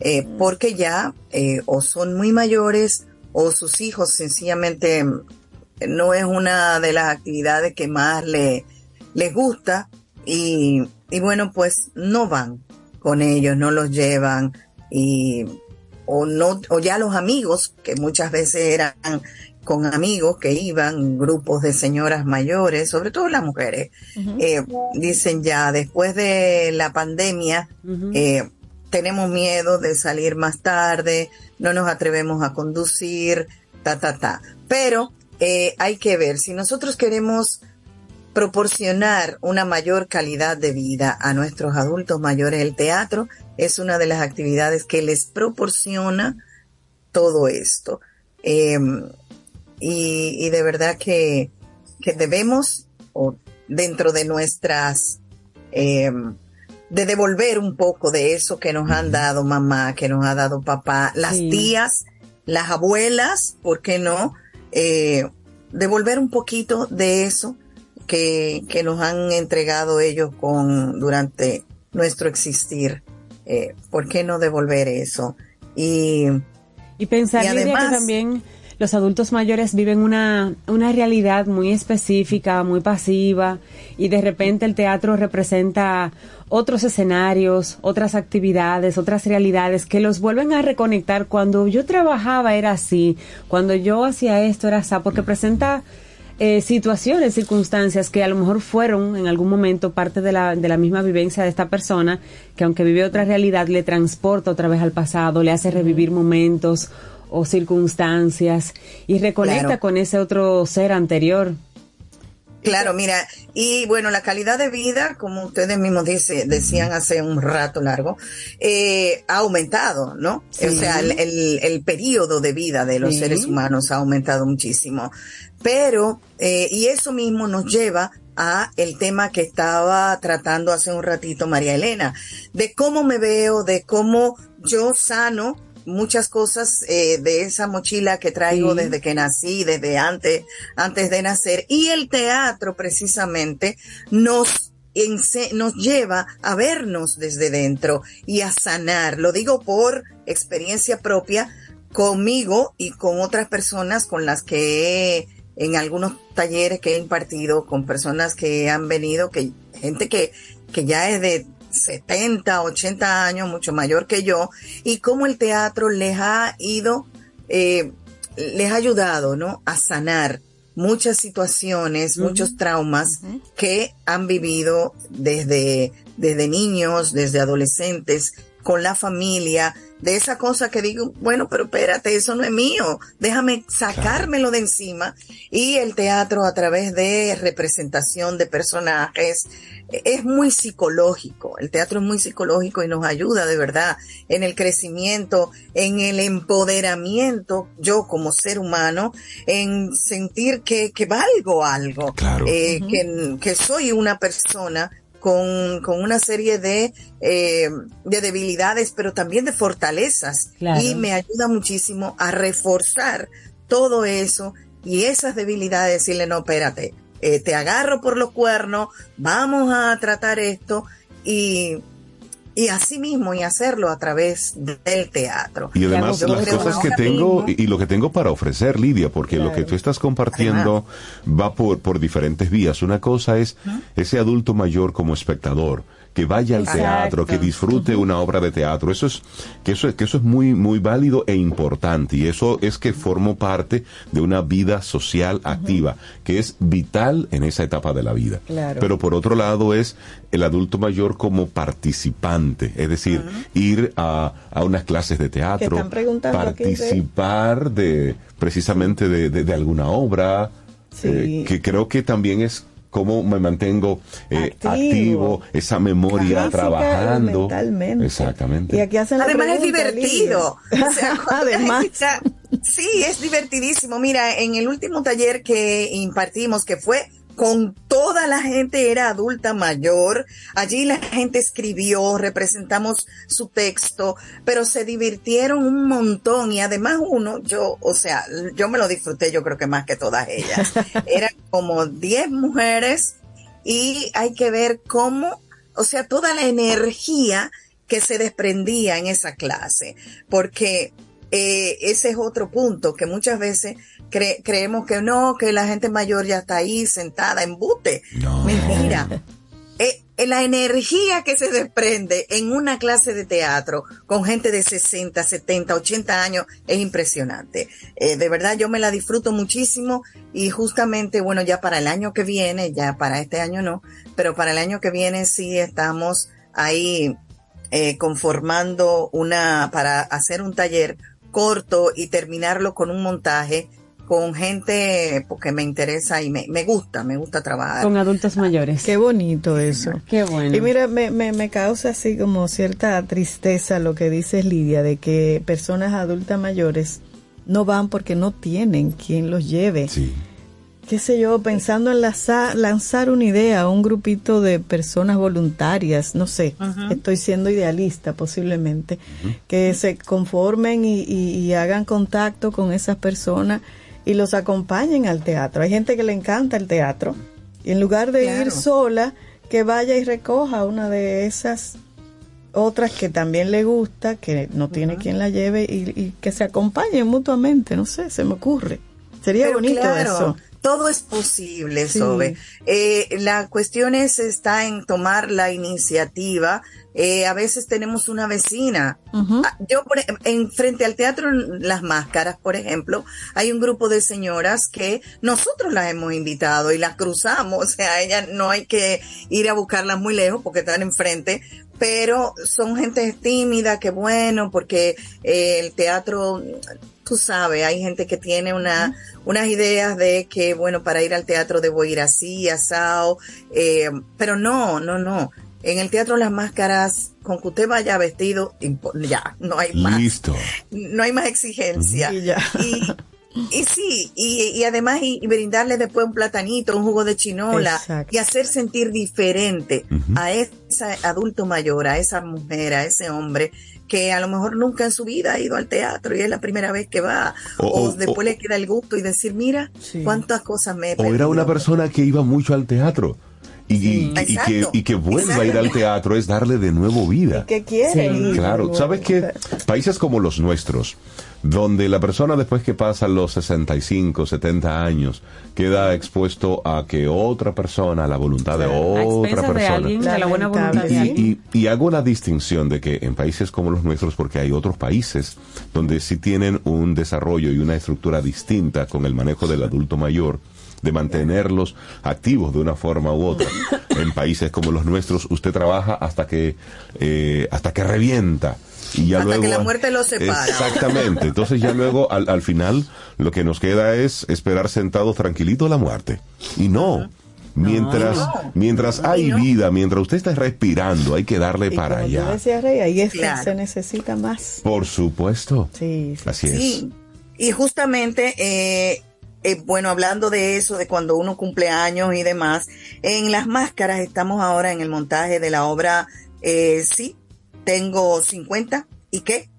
Eh, porque ya eh, o son muy mayores o sus hijos sencillamente no es una de las actividades que más le, les gusta y, y bueno, pues no van con ellos, no los llevan y o no o ya los amigos que muchas veces eran con amigos que iban grupos de señoras mayores sobre todo las mujeres eh, dicen ya después de la pandemia eh, tenemos miedo de salir más tarde no nos atrevemos a conducir ta ta ta. Pero eh, hay que ver si nosotros queremos proporcionar una mayor calidad de vida a nuestros adultos mayores. El teatro es una de las actividades que les proporciona todo esto. Eh, y, y, de verdad que, que debemos, o dentro de nuestras, eh, de devolver un poco de eso que nos han dado mamá, que nos ha dado papá, las Sí. tías, las abuelas, ¿por qué no? Eh, devolver un poquito de eso que, que nos han entregado ellos con durante nuestro existir. Eh, ¿Por qué no devolver eso? Y, Y pensar, Y Lidia, que además- también los adultos mayores viven una, una realidad muy específica, muy pasiva, y de repente el teatro representa otros escenarios, otras actividades, otras realidades que los vuelven a reconectar. Cuando yo trabajaba era así, cuando yo hacía esto era así, porque presenta eh, situaciones, circunstancias que a lo mejor fueron en algún momento parte de la, de la misma vivencia de esta persona, que aunque vive otra realidad, le transporta otra vez al pasado, le hace revivir momentos o circunstancias y reconecta Claro. con ese otro ser anterior. Claro, mira, y bueno, la calidad de vida, como ustedes mismos dice, decían hace un rato largo, eh, ha aumentado, ¿no? Sí. O sea, el, el, el periodo de vida de los Sí. seres humanos ha aumentado muchísimo. Pero, eh, y eso mismo nos lleva a el tema que estaba tratando hace un ratito María Elena, de cómo me veo, de cómo yo sano muchas cosas eh, de esa mochila que traigo Sí. desde que nací, desde antes, antes de nacer. Y el teatro precisamente nos nos lleva a vernos desde dentro y a sanar. Lo digo por experiencia propia conmigo y con otras personas con las que he, en algunos talleres que he impartido con personas que han venido, que gente que, que ya es de 70, 80 años, mucho mayor que yo, y cómo el teatro les ha ido, eh, les ha ayudado, ¿no? A sanar muchas situaciones, muchos traumas que han vivido desde, desde niños, desde adolescentes, con la familia, de esa cosa que digo, bueno, pero espérate, eso no es mío, déjame sacármelo de encima. Y el teatro a través de representación de personajes eh, es muy psicológico, el teatro es muy psicológico y nos ayuda de verdad en el crecimiento, en el empoderamiento, yo como ser humano, en sentir que, que valgo algo, Claro. eh, que, que soy una persona con, con una serie de, eh, de debilidades, pero también de fortalezas. Claro. Y me ayuda muchísimo a reforzar todo eso y esas debilidades, decirle, no, espérate, eh, te agarro por los cuernos, vamos a tratar esto y, y así mismo y hacerlo a través del teatro. Y además Yo las cosas que tengo mismo- y y lo que tengo para ofrecer, Lidia, porque lo que tú estás compartiendo va por, por diferentes vías. Una cosa es ese adulto mayor como espectador que vaya al Exacto. teatro, que disfrute una obra de teatro. Eso es que eso es que eso es muy muy válido e importante y eso es que formo parte de una vida social activa, que es vital en esa etapa de la vida. Claro. Pero por otro lado es el adulto mayor como participante, es decir, ir a, a unas clases de teatro, de- participar de precisamente de, de- de alguna obra, Sí. eh, que creo que también es cómo me mantengo eh, Activo. activo, esa memoria y mentalmente. Exactamente. Y aquí hacen la Además es divertido. O sea, <laughs> Además. está- sí, es divertidísimo. Mira, en el último taller que impartimos, que fue con toda la gente, era adulta mayor, allí la gente escribió, representamos su texto, pero se divirtieron un montón. Y además uno, yo, o sea, yo me lo disfruté, yo creo que más que todas ellas. <laughs> Eran como 10 mujeres y hay que ver cómo, o sea, toda la energía que se desprendía en esa clase, porque eh, ese es otro punto que muchas veces cre- creemos que no, que la gente mayor ya está ahí sentada en bute. Mentira. Eh, eh, la energía que se desprende en una clase de teatro con gente de 60, 70, 80 años es impresionante. Eh, de verdad yo me la disfruto muchísimo y justamente, bueno, ya para el año que viene, ya para este año no, pero para el año que viene sí estamos ahí eh, conformando una, para hacer un taller corto y terminarlo con un montaje con gente porque me interesa y me, me gusta, me gusta trabajar. Con adultos mayores. Qué bonito eso. Qué bueno. Y mira, me, me, me causa así como cierta tristeza lo que dices Lidia, de que personas adultas mayores no van porque no tienen quien los lleve. Sí. Qué sé yo, pensando en lanzar, lanzar una idea a un grupito de personas voluntarias, no sé, estoy siendo idealista posiblemente, que se conformen y, y- y hagan contacto con esas personas y los acompañen al teatro. Hay gente que le encanta el teatro y en lugar de ir sola, que vaya y recoja una de esas otras que también le gusta, que no tiene quien la lleve y, y que se acompañen mutuamente, no sé, se me ocurre. Sería Pero bonito claro, eso. Todo es posible, Sí. Sobe. Eh, la cuestión es, está en tomar la iniciativa. Eh, a veces tenemos una vecina. Ah, Yo, por, ej- en frente al teatro Las Máscaras, por ejemplo, hay un grupo de señoras que nosotros las hemos invitado y las cruzamos. <laughs> O sea, ellas no hay que ir a buscarlas muy lejos porque están enfrente, pero son gente tímida, que bueno, porque eh, el teatro, tú sabes, hay gente que tiene una, unas ideas de que, bueno, para ir al teatro debo ir así, asado, eh, pero no, no, no. En el teatro Las Máscaras, con que usted vaya vestido, ya, no hay más Listo. no hay más exigencia. Y ya. Y, y sí, y, y además y, y brindarle después un platanito, un jugo de chinola Exacto. y hacer sentir diferente a ese adulto mayor, a esa mujer, a ese hombre que a lo mejor nunca en su vida ha ido al teatro y es la primera vez que va O- o, o- después o- le queda el gusto y decir, mira, cuántas cosas me he O era una persona que iba mucho al teatro. Y, y- y que, y que vuelva a ir al teatro es darle de nuevo vida. que quiere. Claro, ¿sabes qué? Países como los nuestros, donde la persona después que pasa los 65, 70 años, queda expuesto a que otra persona, a la voluntad de otra de persona. alguien, de la buena voluntad de Y, alguien. y- y hago la distinción de que en países como los nuestros, porque hay otros países donde sí tienen un desarrollo y una estructura distinta con el manejo del adulto mayor, de mantenerlos activos de una forma u otra. En países como los nuestros, usted trabaja hasta que eh, hasta que revienta. Y ya Hasta luego, que la muerte los separa. Exactamente. Entonces ya luego al, al final lo que nos queda es esperar sentados tranquilito la muerte. Y no. Mientras, No. mientras hay vida, mientras usted está respirando, hay que darle Y para como tú allá. decías, Rey, ahí es Claro. que se necesita más. Por supuesto. Sí, sí. Así es. Sí, y justamente, eh, eh, bueno, hablando de eso, de cuando uno cumple años y demás, en las máscaras estamos ahora en el montaje de la obra, eh, sí, tengo 50, ¿y qué?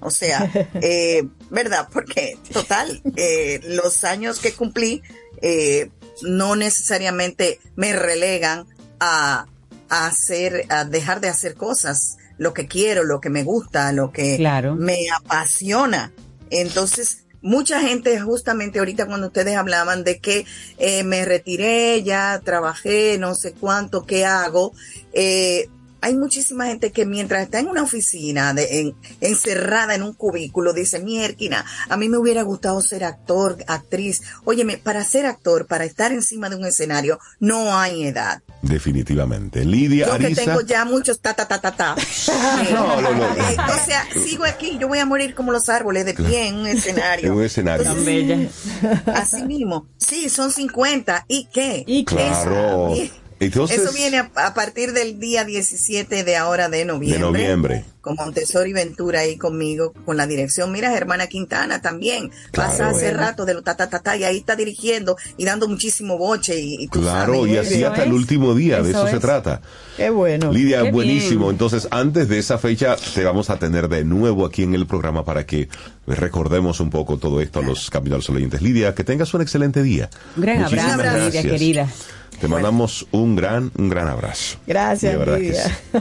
O sea, <laughs> eh, ¿verdad? Porque, total, eh, los años que cumplí eh, no necesariamente me relegan a, a hacer, a dejar de hacer cosas, lo que quiero, lo que me gusta, lo que Claro. me apasiona. Entonces, mucha gente, justamente ahorita cuando ustedes hablaban de que eh, me retiré, ya trabajé, no sé cuánto, qué hago, eh, hay muchísima gente que mientras está en una oficina, de, en- encerrada en un cubículo, dice, mierquina, a mí me hubiera gustado ser actor, actriz. Óyeme, para ser actor, para estar encima de un escenario, no hay edad. Definitivamente. Lidia Yo que tengo ya muchos ta ta ta ta ta. <laughs> No, no, no. Eh, o sea, sigo aquí, yo voy a morir como los árboles de pie en un escenario. <laughs> En un escenario. Bella. Así mismo. Sí, son 50. ¿Y qué? ¿Y qué? Claro. Entonces, Eso viene a, a partir del día 17 de ahora de noviembre. de noviembre. Con Montessori Ventura ahí conmigo, con la dirección. Mira, Germana Quintana también. Pasa hace rato de lo ta, ta, ta, ta, y ahí está dirigiendo y dando muchísimo boche. Y, y tú Claro, sabes, y así hasta el último día, de Eso se trata. Qué bueno. Lidia, Qué buenísimo. bien. Entonces, antes de esa fecha, te vamos a tener de nuevo aquí en el programa para que recordemos un poco todo esto a los Capital Sol oyentes. Lidia, que tengas un excelente día. Un gran Muchísimas abrazo, Lidia, gracias. querida. Te mandamos un gran, un gran abrazo. Gracias, sí. <laughs>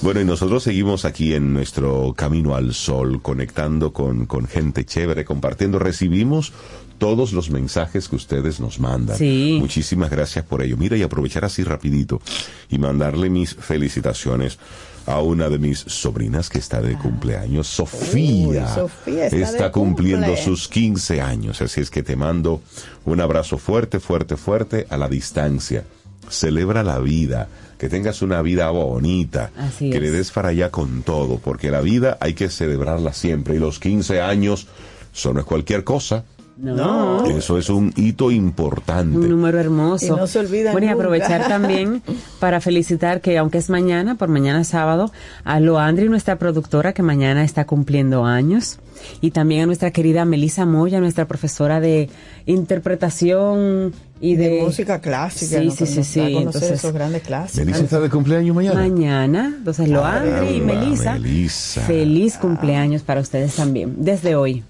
Bueno, y nosotros seguimos aquí en nuestro camino al sol, conectando con, con gente chévere, compartiendo. Recibimos todos los mensajes que ustedes nos mandan. Sí. Muchísimas gracias por ello. Mira, y aprovechar así rapidito y mandarle mis felicitaciones a una de mis sobrinas que está de cumpleaños, Sofía. Uy, Sofía está cumpliendo cumple. sus 15 años, así es que te mando un abrazo fuerte, fuerte, fuerte a la distancia. Celebra la vida, que tengas una vida bonita, Así que es. le des para allá con todo, porque la vida hay que celebrarla siempre y los 15 años, eso no es cualquier cosa. No. Eso es un hito importante. Un número hermoso. Y no se olvida Bueno, y nunca. aprovechar también <laughs> para felicitar que, aunque es mañana, por mañana sábado, a Loandri, nuestra productora, que mañana está cumpliendo años. Y también a nuestra querida Melissa Moya, nuestra profesora de interpretación y de, de música clásica. Sí, ¿no? sí, sí, sí. Entonces, esos grandes clásicos. Melissa está de cumpleaños mañana. Mañana, entonces Loandri y Caramba, Melissa, Melissa. feliz cumpleaños para ustedes también, desde hoy.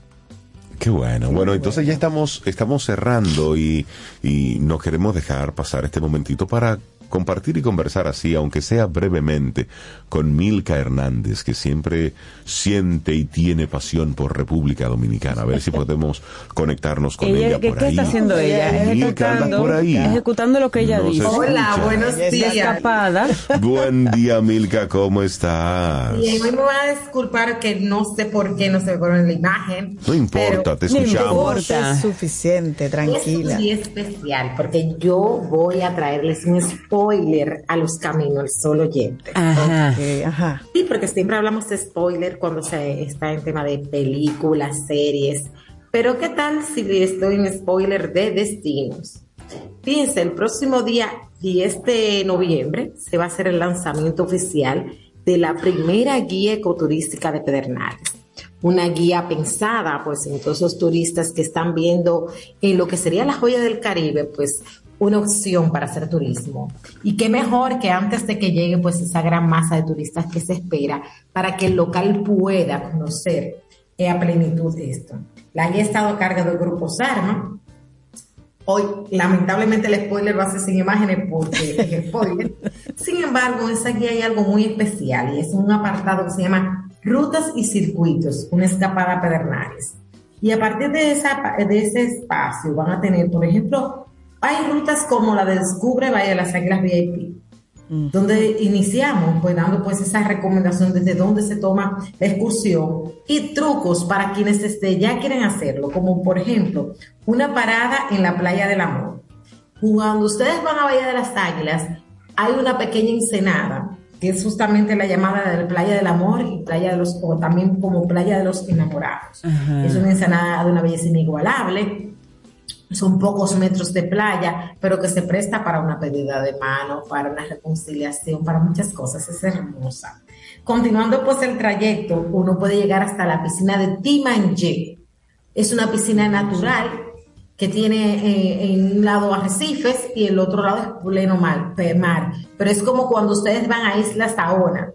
Qué bueno. Bueno, entonces ya estamos, estamos cerrando y, y no queremos dejar pasar este momentito para compartir y conversar así, aunque sea brevemente, con Milka Hernández, que siempre siente y tiene pasión por República Dominicana. A ver si podemos conectarnos con ella, Ella, ¿qué, por qué ahí. está haciendo ella? Milka anda Ejecutando, por ahí. ejecutando lo que ella No se dice. escucha. Hola, buenos Está días. escapada. Buen día, Milka, ¿cómo estás? Bien, hoy me voy a disculpar que no sé por qué no se ve en la imagen. No importa, te No escuchamos. importa. Es suficiente, Es tranquila. un día especial porque yo voy a traerles un spoiler a los caminos solo oyentes. Ajá. Ajá. Sí, porque siempre hablamos de spoiler cuando se está en tema de películas, series. Pero ¿qué tal si les doy un spoiler de destinos? Fíjense, el próximo día 10 de noviembre se va a hacer el lanzamiento oficial de la primera guía ecoturística de Pedernales. Una guía pensada, pues, en todos esos turistas que están viendo en lo que sería la joya del Caribe, pues, una opción para hacer turismo. Y qué mejor que antes de que llegue, pues, esa gran masa de turistas que se espera para que el local pueda conocer eh, a plenitud esto. La guía ha estado a cargo del Grupo Sarma, Hoy, lamentablemente, el spoiler va a ser sin imágenes porque es spoiler. <laughs> Sin embargo, en esa guía hay algo muy especial y es un apartado que se llama Rutas y Circuitos, una escapada a Pedernales. Y a partir de, esa, de ese espacio van a tener, por ejemplo, hay rutas como la de Descubre Valle de las Águilas VIP, donde iniciamos pues dando pues esa recomendación desde dónde se toma la excursión y trucos para quienes este, ya quieren hacerlo, como por ejemplo una parada en la playa del amor. Cuando ustedes van a Bahía de las Águilas, hay una pequeña ensenada que es justamente la llamada de la playa del amor y playa de los o también como playa de los enamorados. Ajá. Es una ensenada de una belleza inigualable, son pocos metros de playa, pero que se presta para una pedida de mano, para una reconciliación, para muchas cosas, es hermosa. Continuando pues el trayecto, uno puede llegar hasta la piscina de Timanje. Es una piscina natural que tiene eh, en un lado arrecifes y el otro lado es pleno mar, mar. Pero es como cuando ustedes van a Isla Saona,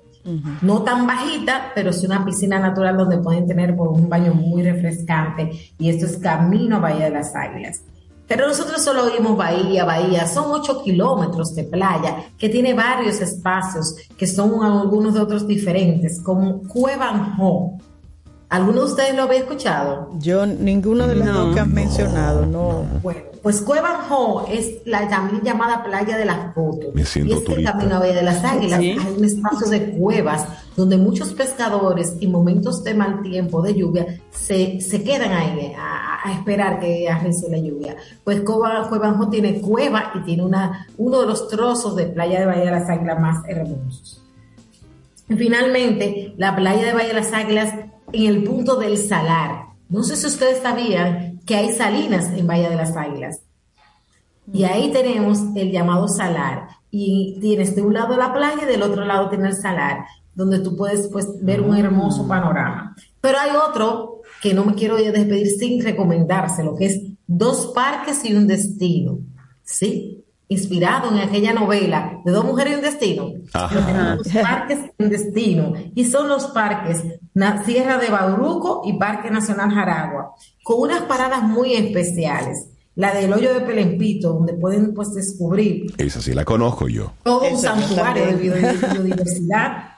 no tan bajita, pero sí una piscina natural donde pueden tener un baño muy refrescante y esto es camino a Bahía de las Águilas. Pero nosotros solo oímos bahía, bahía, son ocho kilómetros de playa que tiene varios espacios que son algunos de otros diferentes, como Cuevanjo. ¿Alguno de ustedes lo había escuchado? Yo, ninguno de los No. dos que has mencionado, no. Bueno, pues Cuevanjo es la también llamada playa de las fotos. Me siento y es que turista. camino a Bahía de las Águilas Sí. hay un espacio de cuevas donde muchos pescadores y momentos de mal tiempo, de lluvia, se, se quedan ahí a, a esperar que arrece la lluvia. Pues Cueva- Cuevanjo tiene cueva y tiene una, uno de los trozos de playa de Bahía de las Águilas más hermosos. Y finalmente, la playa de Bahía de las Águilas en el punto del Salar. No sé si ustedes sabían que hay salinas en Bahía de las Águilas. Y ahí tenemos el llamado salar. Y tienes de un lado la playa y del otro lado tienes el salar, donde tú puedes pues, ver un hermoso panorama. Pero hay otro que no me quiero despedir sin recomendárselo, que es Dos Parques y un Destino. ¿Sí? Inspirado en aquella novela de Dos Mujeres y un Destino. Ajá. Dos parques un destino. Y son los parques na- Sierra de Bauruco y Parque Nacional Jaragua, con unas paradas muy especiales. la del hoyo de Pelempito, donde pueden pues descubrir Esa sí la conozco yo. todo un santuario de biodiversidad,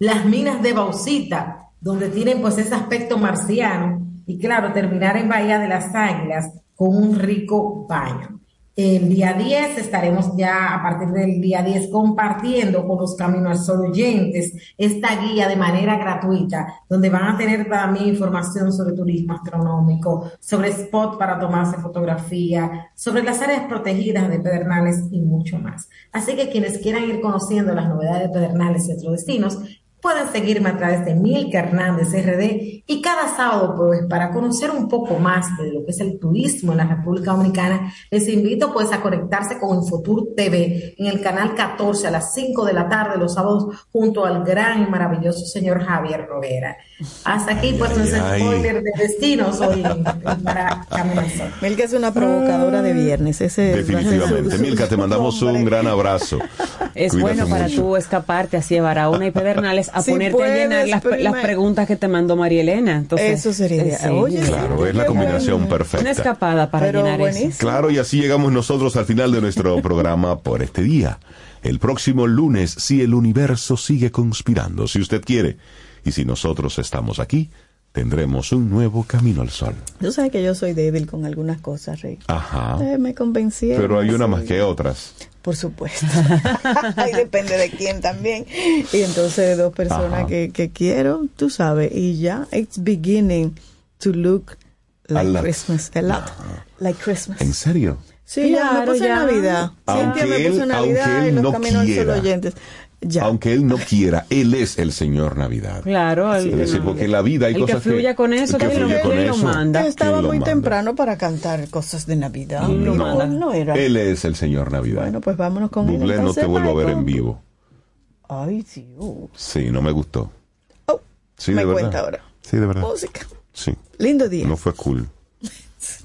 las minas de bauxita, donde tienen pues ese aspecto marciano, y claro, terminar en Bahía de las Águilas con un rico baño. El día 10 estaremos ya a partir del día 10 compartiendo con los Camino al Sol oyentes esta guía de manera gratuita, donde van a tener también información sobre turismo astronómico, sobre spot para tomarse fotografía, sobre las áreas protegidas de Pedernales y mucho más. Así que quienes quieran ir conociendo las novedades de Pedernales y otros destinos, pueden seguirme a través de Milka Hernández RD y cada sábado, pues, para conocer un poco más de lo que es el turismo en la República Dominicana, les invito pues a conectarse con Infotur TV en el canal 14 a las 5 de la tarde los sábados junto al gran y maravilloso señor Javier Rovera. Hasta aquí pues nuestro ay. spoiler de destinos hoy para. Milka es una provocadora de viernes. Ese Definitivamente. Milka, te mandamos un gran abrazo. Es Cuídate bueno para mucho. tú escaparte así de Barahona y Pedernales a <laughs> Si ponerte a puedes, llenar las, preguntas que te mandó María Elena. Entonces, Eso sería eh, ideal. sí. Oye, Claro, es la combinación perfecta. Una escapada para Pero llenar buenísimo. eso. Claro, y así llegamos nosotros al final de nuestro <laughs> programa por este día. El próximo lunes, si el universo sigue conspirando, si usted quiere, y si nosotros estamos aquí, tendremos un nuevo camino al sol. Tú sabes que yo soy débil con algunas cosas, Rey. Ajá. Eh, me convencieron. Pero hay una sí. más que otras. Por supuesto. <laughs> Ahí depende de quién también. Y entonces de dos personas que, que quiero, tú sabes, y ya, it's beginning to look A like lot. Christmas. A lot. Like Christmas. ¿En serio? Sí, ya, me Claro, puse ya. Navidad. Aunque Cintia me puso él- Navidad aunque y él los no caminos quiera. oyentes. Ya. Aunque él no quiera, él es el Señor Navidad. Claro, el, Es decir, porque en la vida hay el que cosas fluya con eso, que ¿quién lo- fluye con lo eso. manda? Yo estaba ¿Quién lo muy manda? temprano para cantar cosas de Navidad. ¿Quién lo No, manda? no era. Él es el Señor Navidad. Bueno, pues vámonos con él. Bublé, no te vuelvo a ver en vivo. Ay, Dios. Sí, no me gustó. Oh, Sí, me de verdad. cuenta ahora. Sí, de verdad. Música. Sí. Lindo día. No fue cool.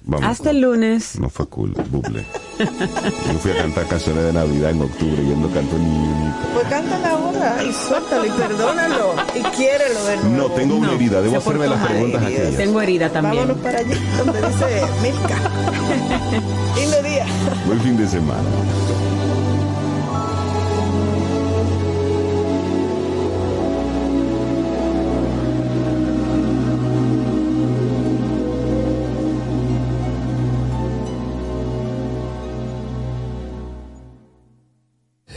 Vamos. Hasta el lunes. No fue cool, buble. Yo fui a cantar canciones de Navidad en octubre y él no cantó ni unita. Pues cántala ahora y suéltalo y perdónalo y quiérelo de nuevo. No, tengo una herida. Debo hacerme las preguntas Dios. aquellas. Tengo herida también. Vámonos para allí, donde dice Milka. <laughs> Lindo día. Buen fin de semana.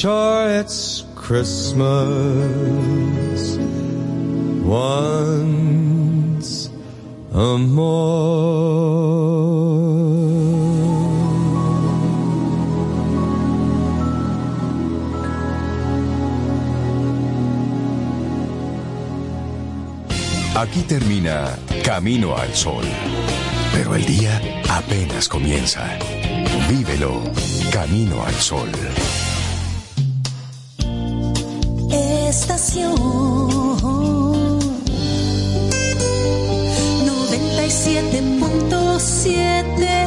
Sure, Christmas once a more. Aquí termina Camino al Sol. Pero el día apenas comienza. Vívelo Camino al Sol. Estación 97.7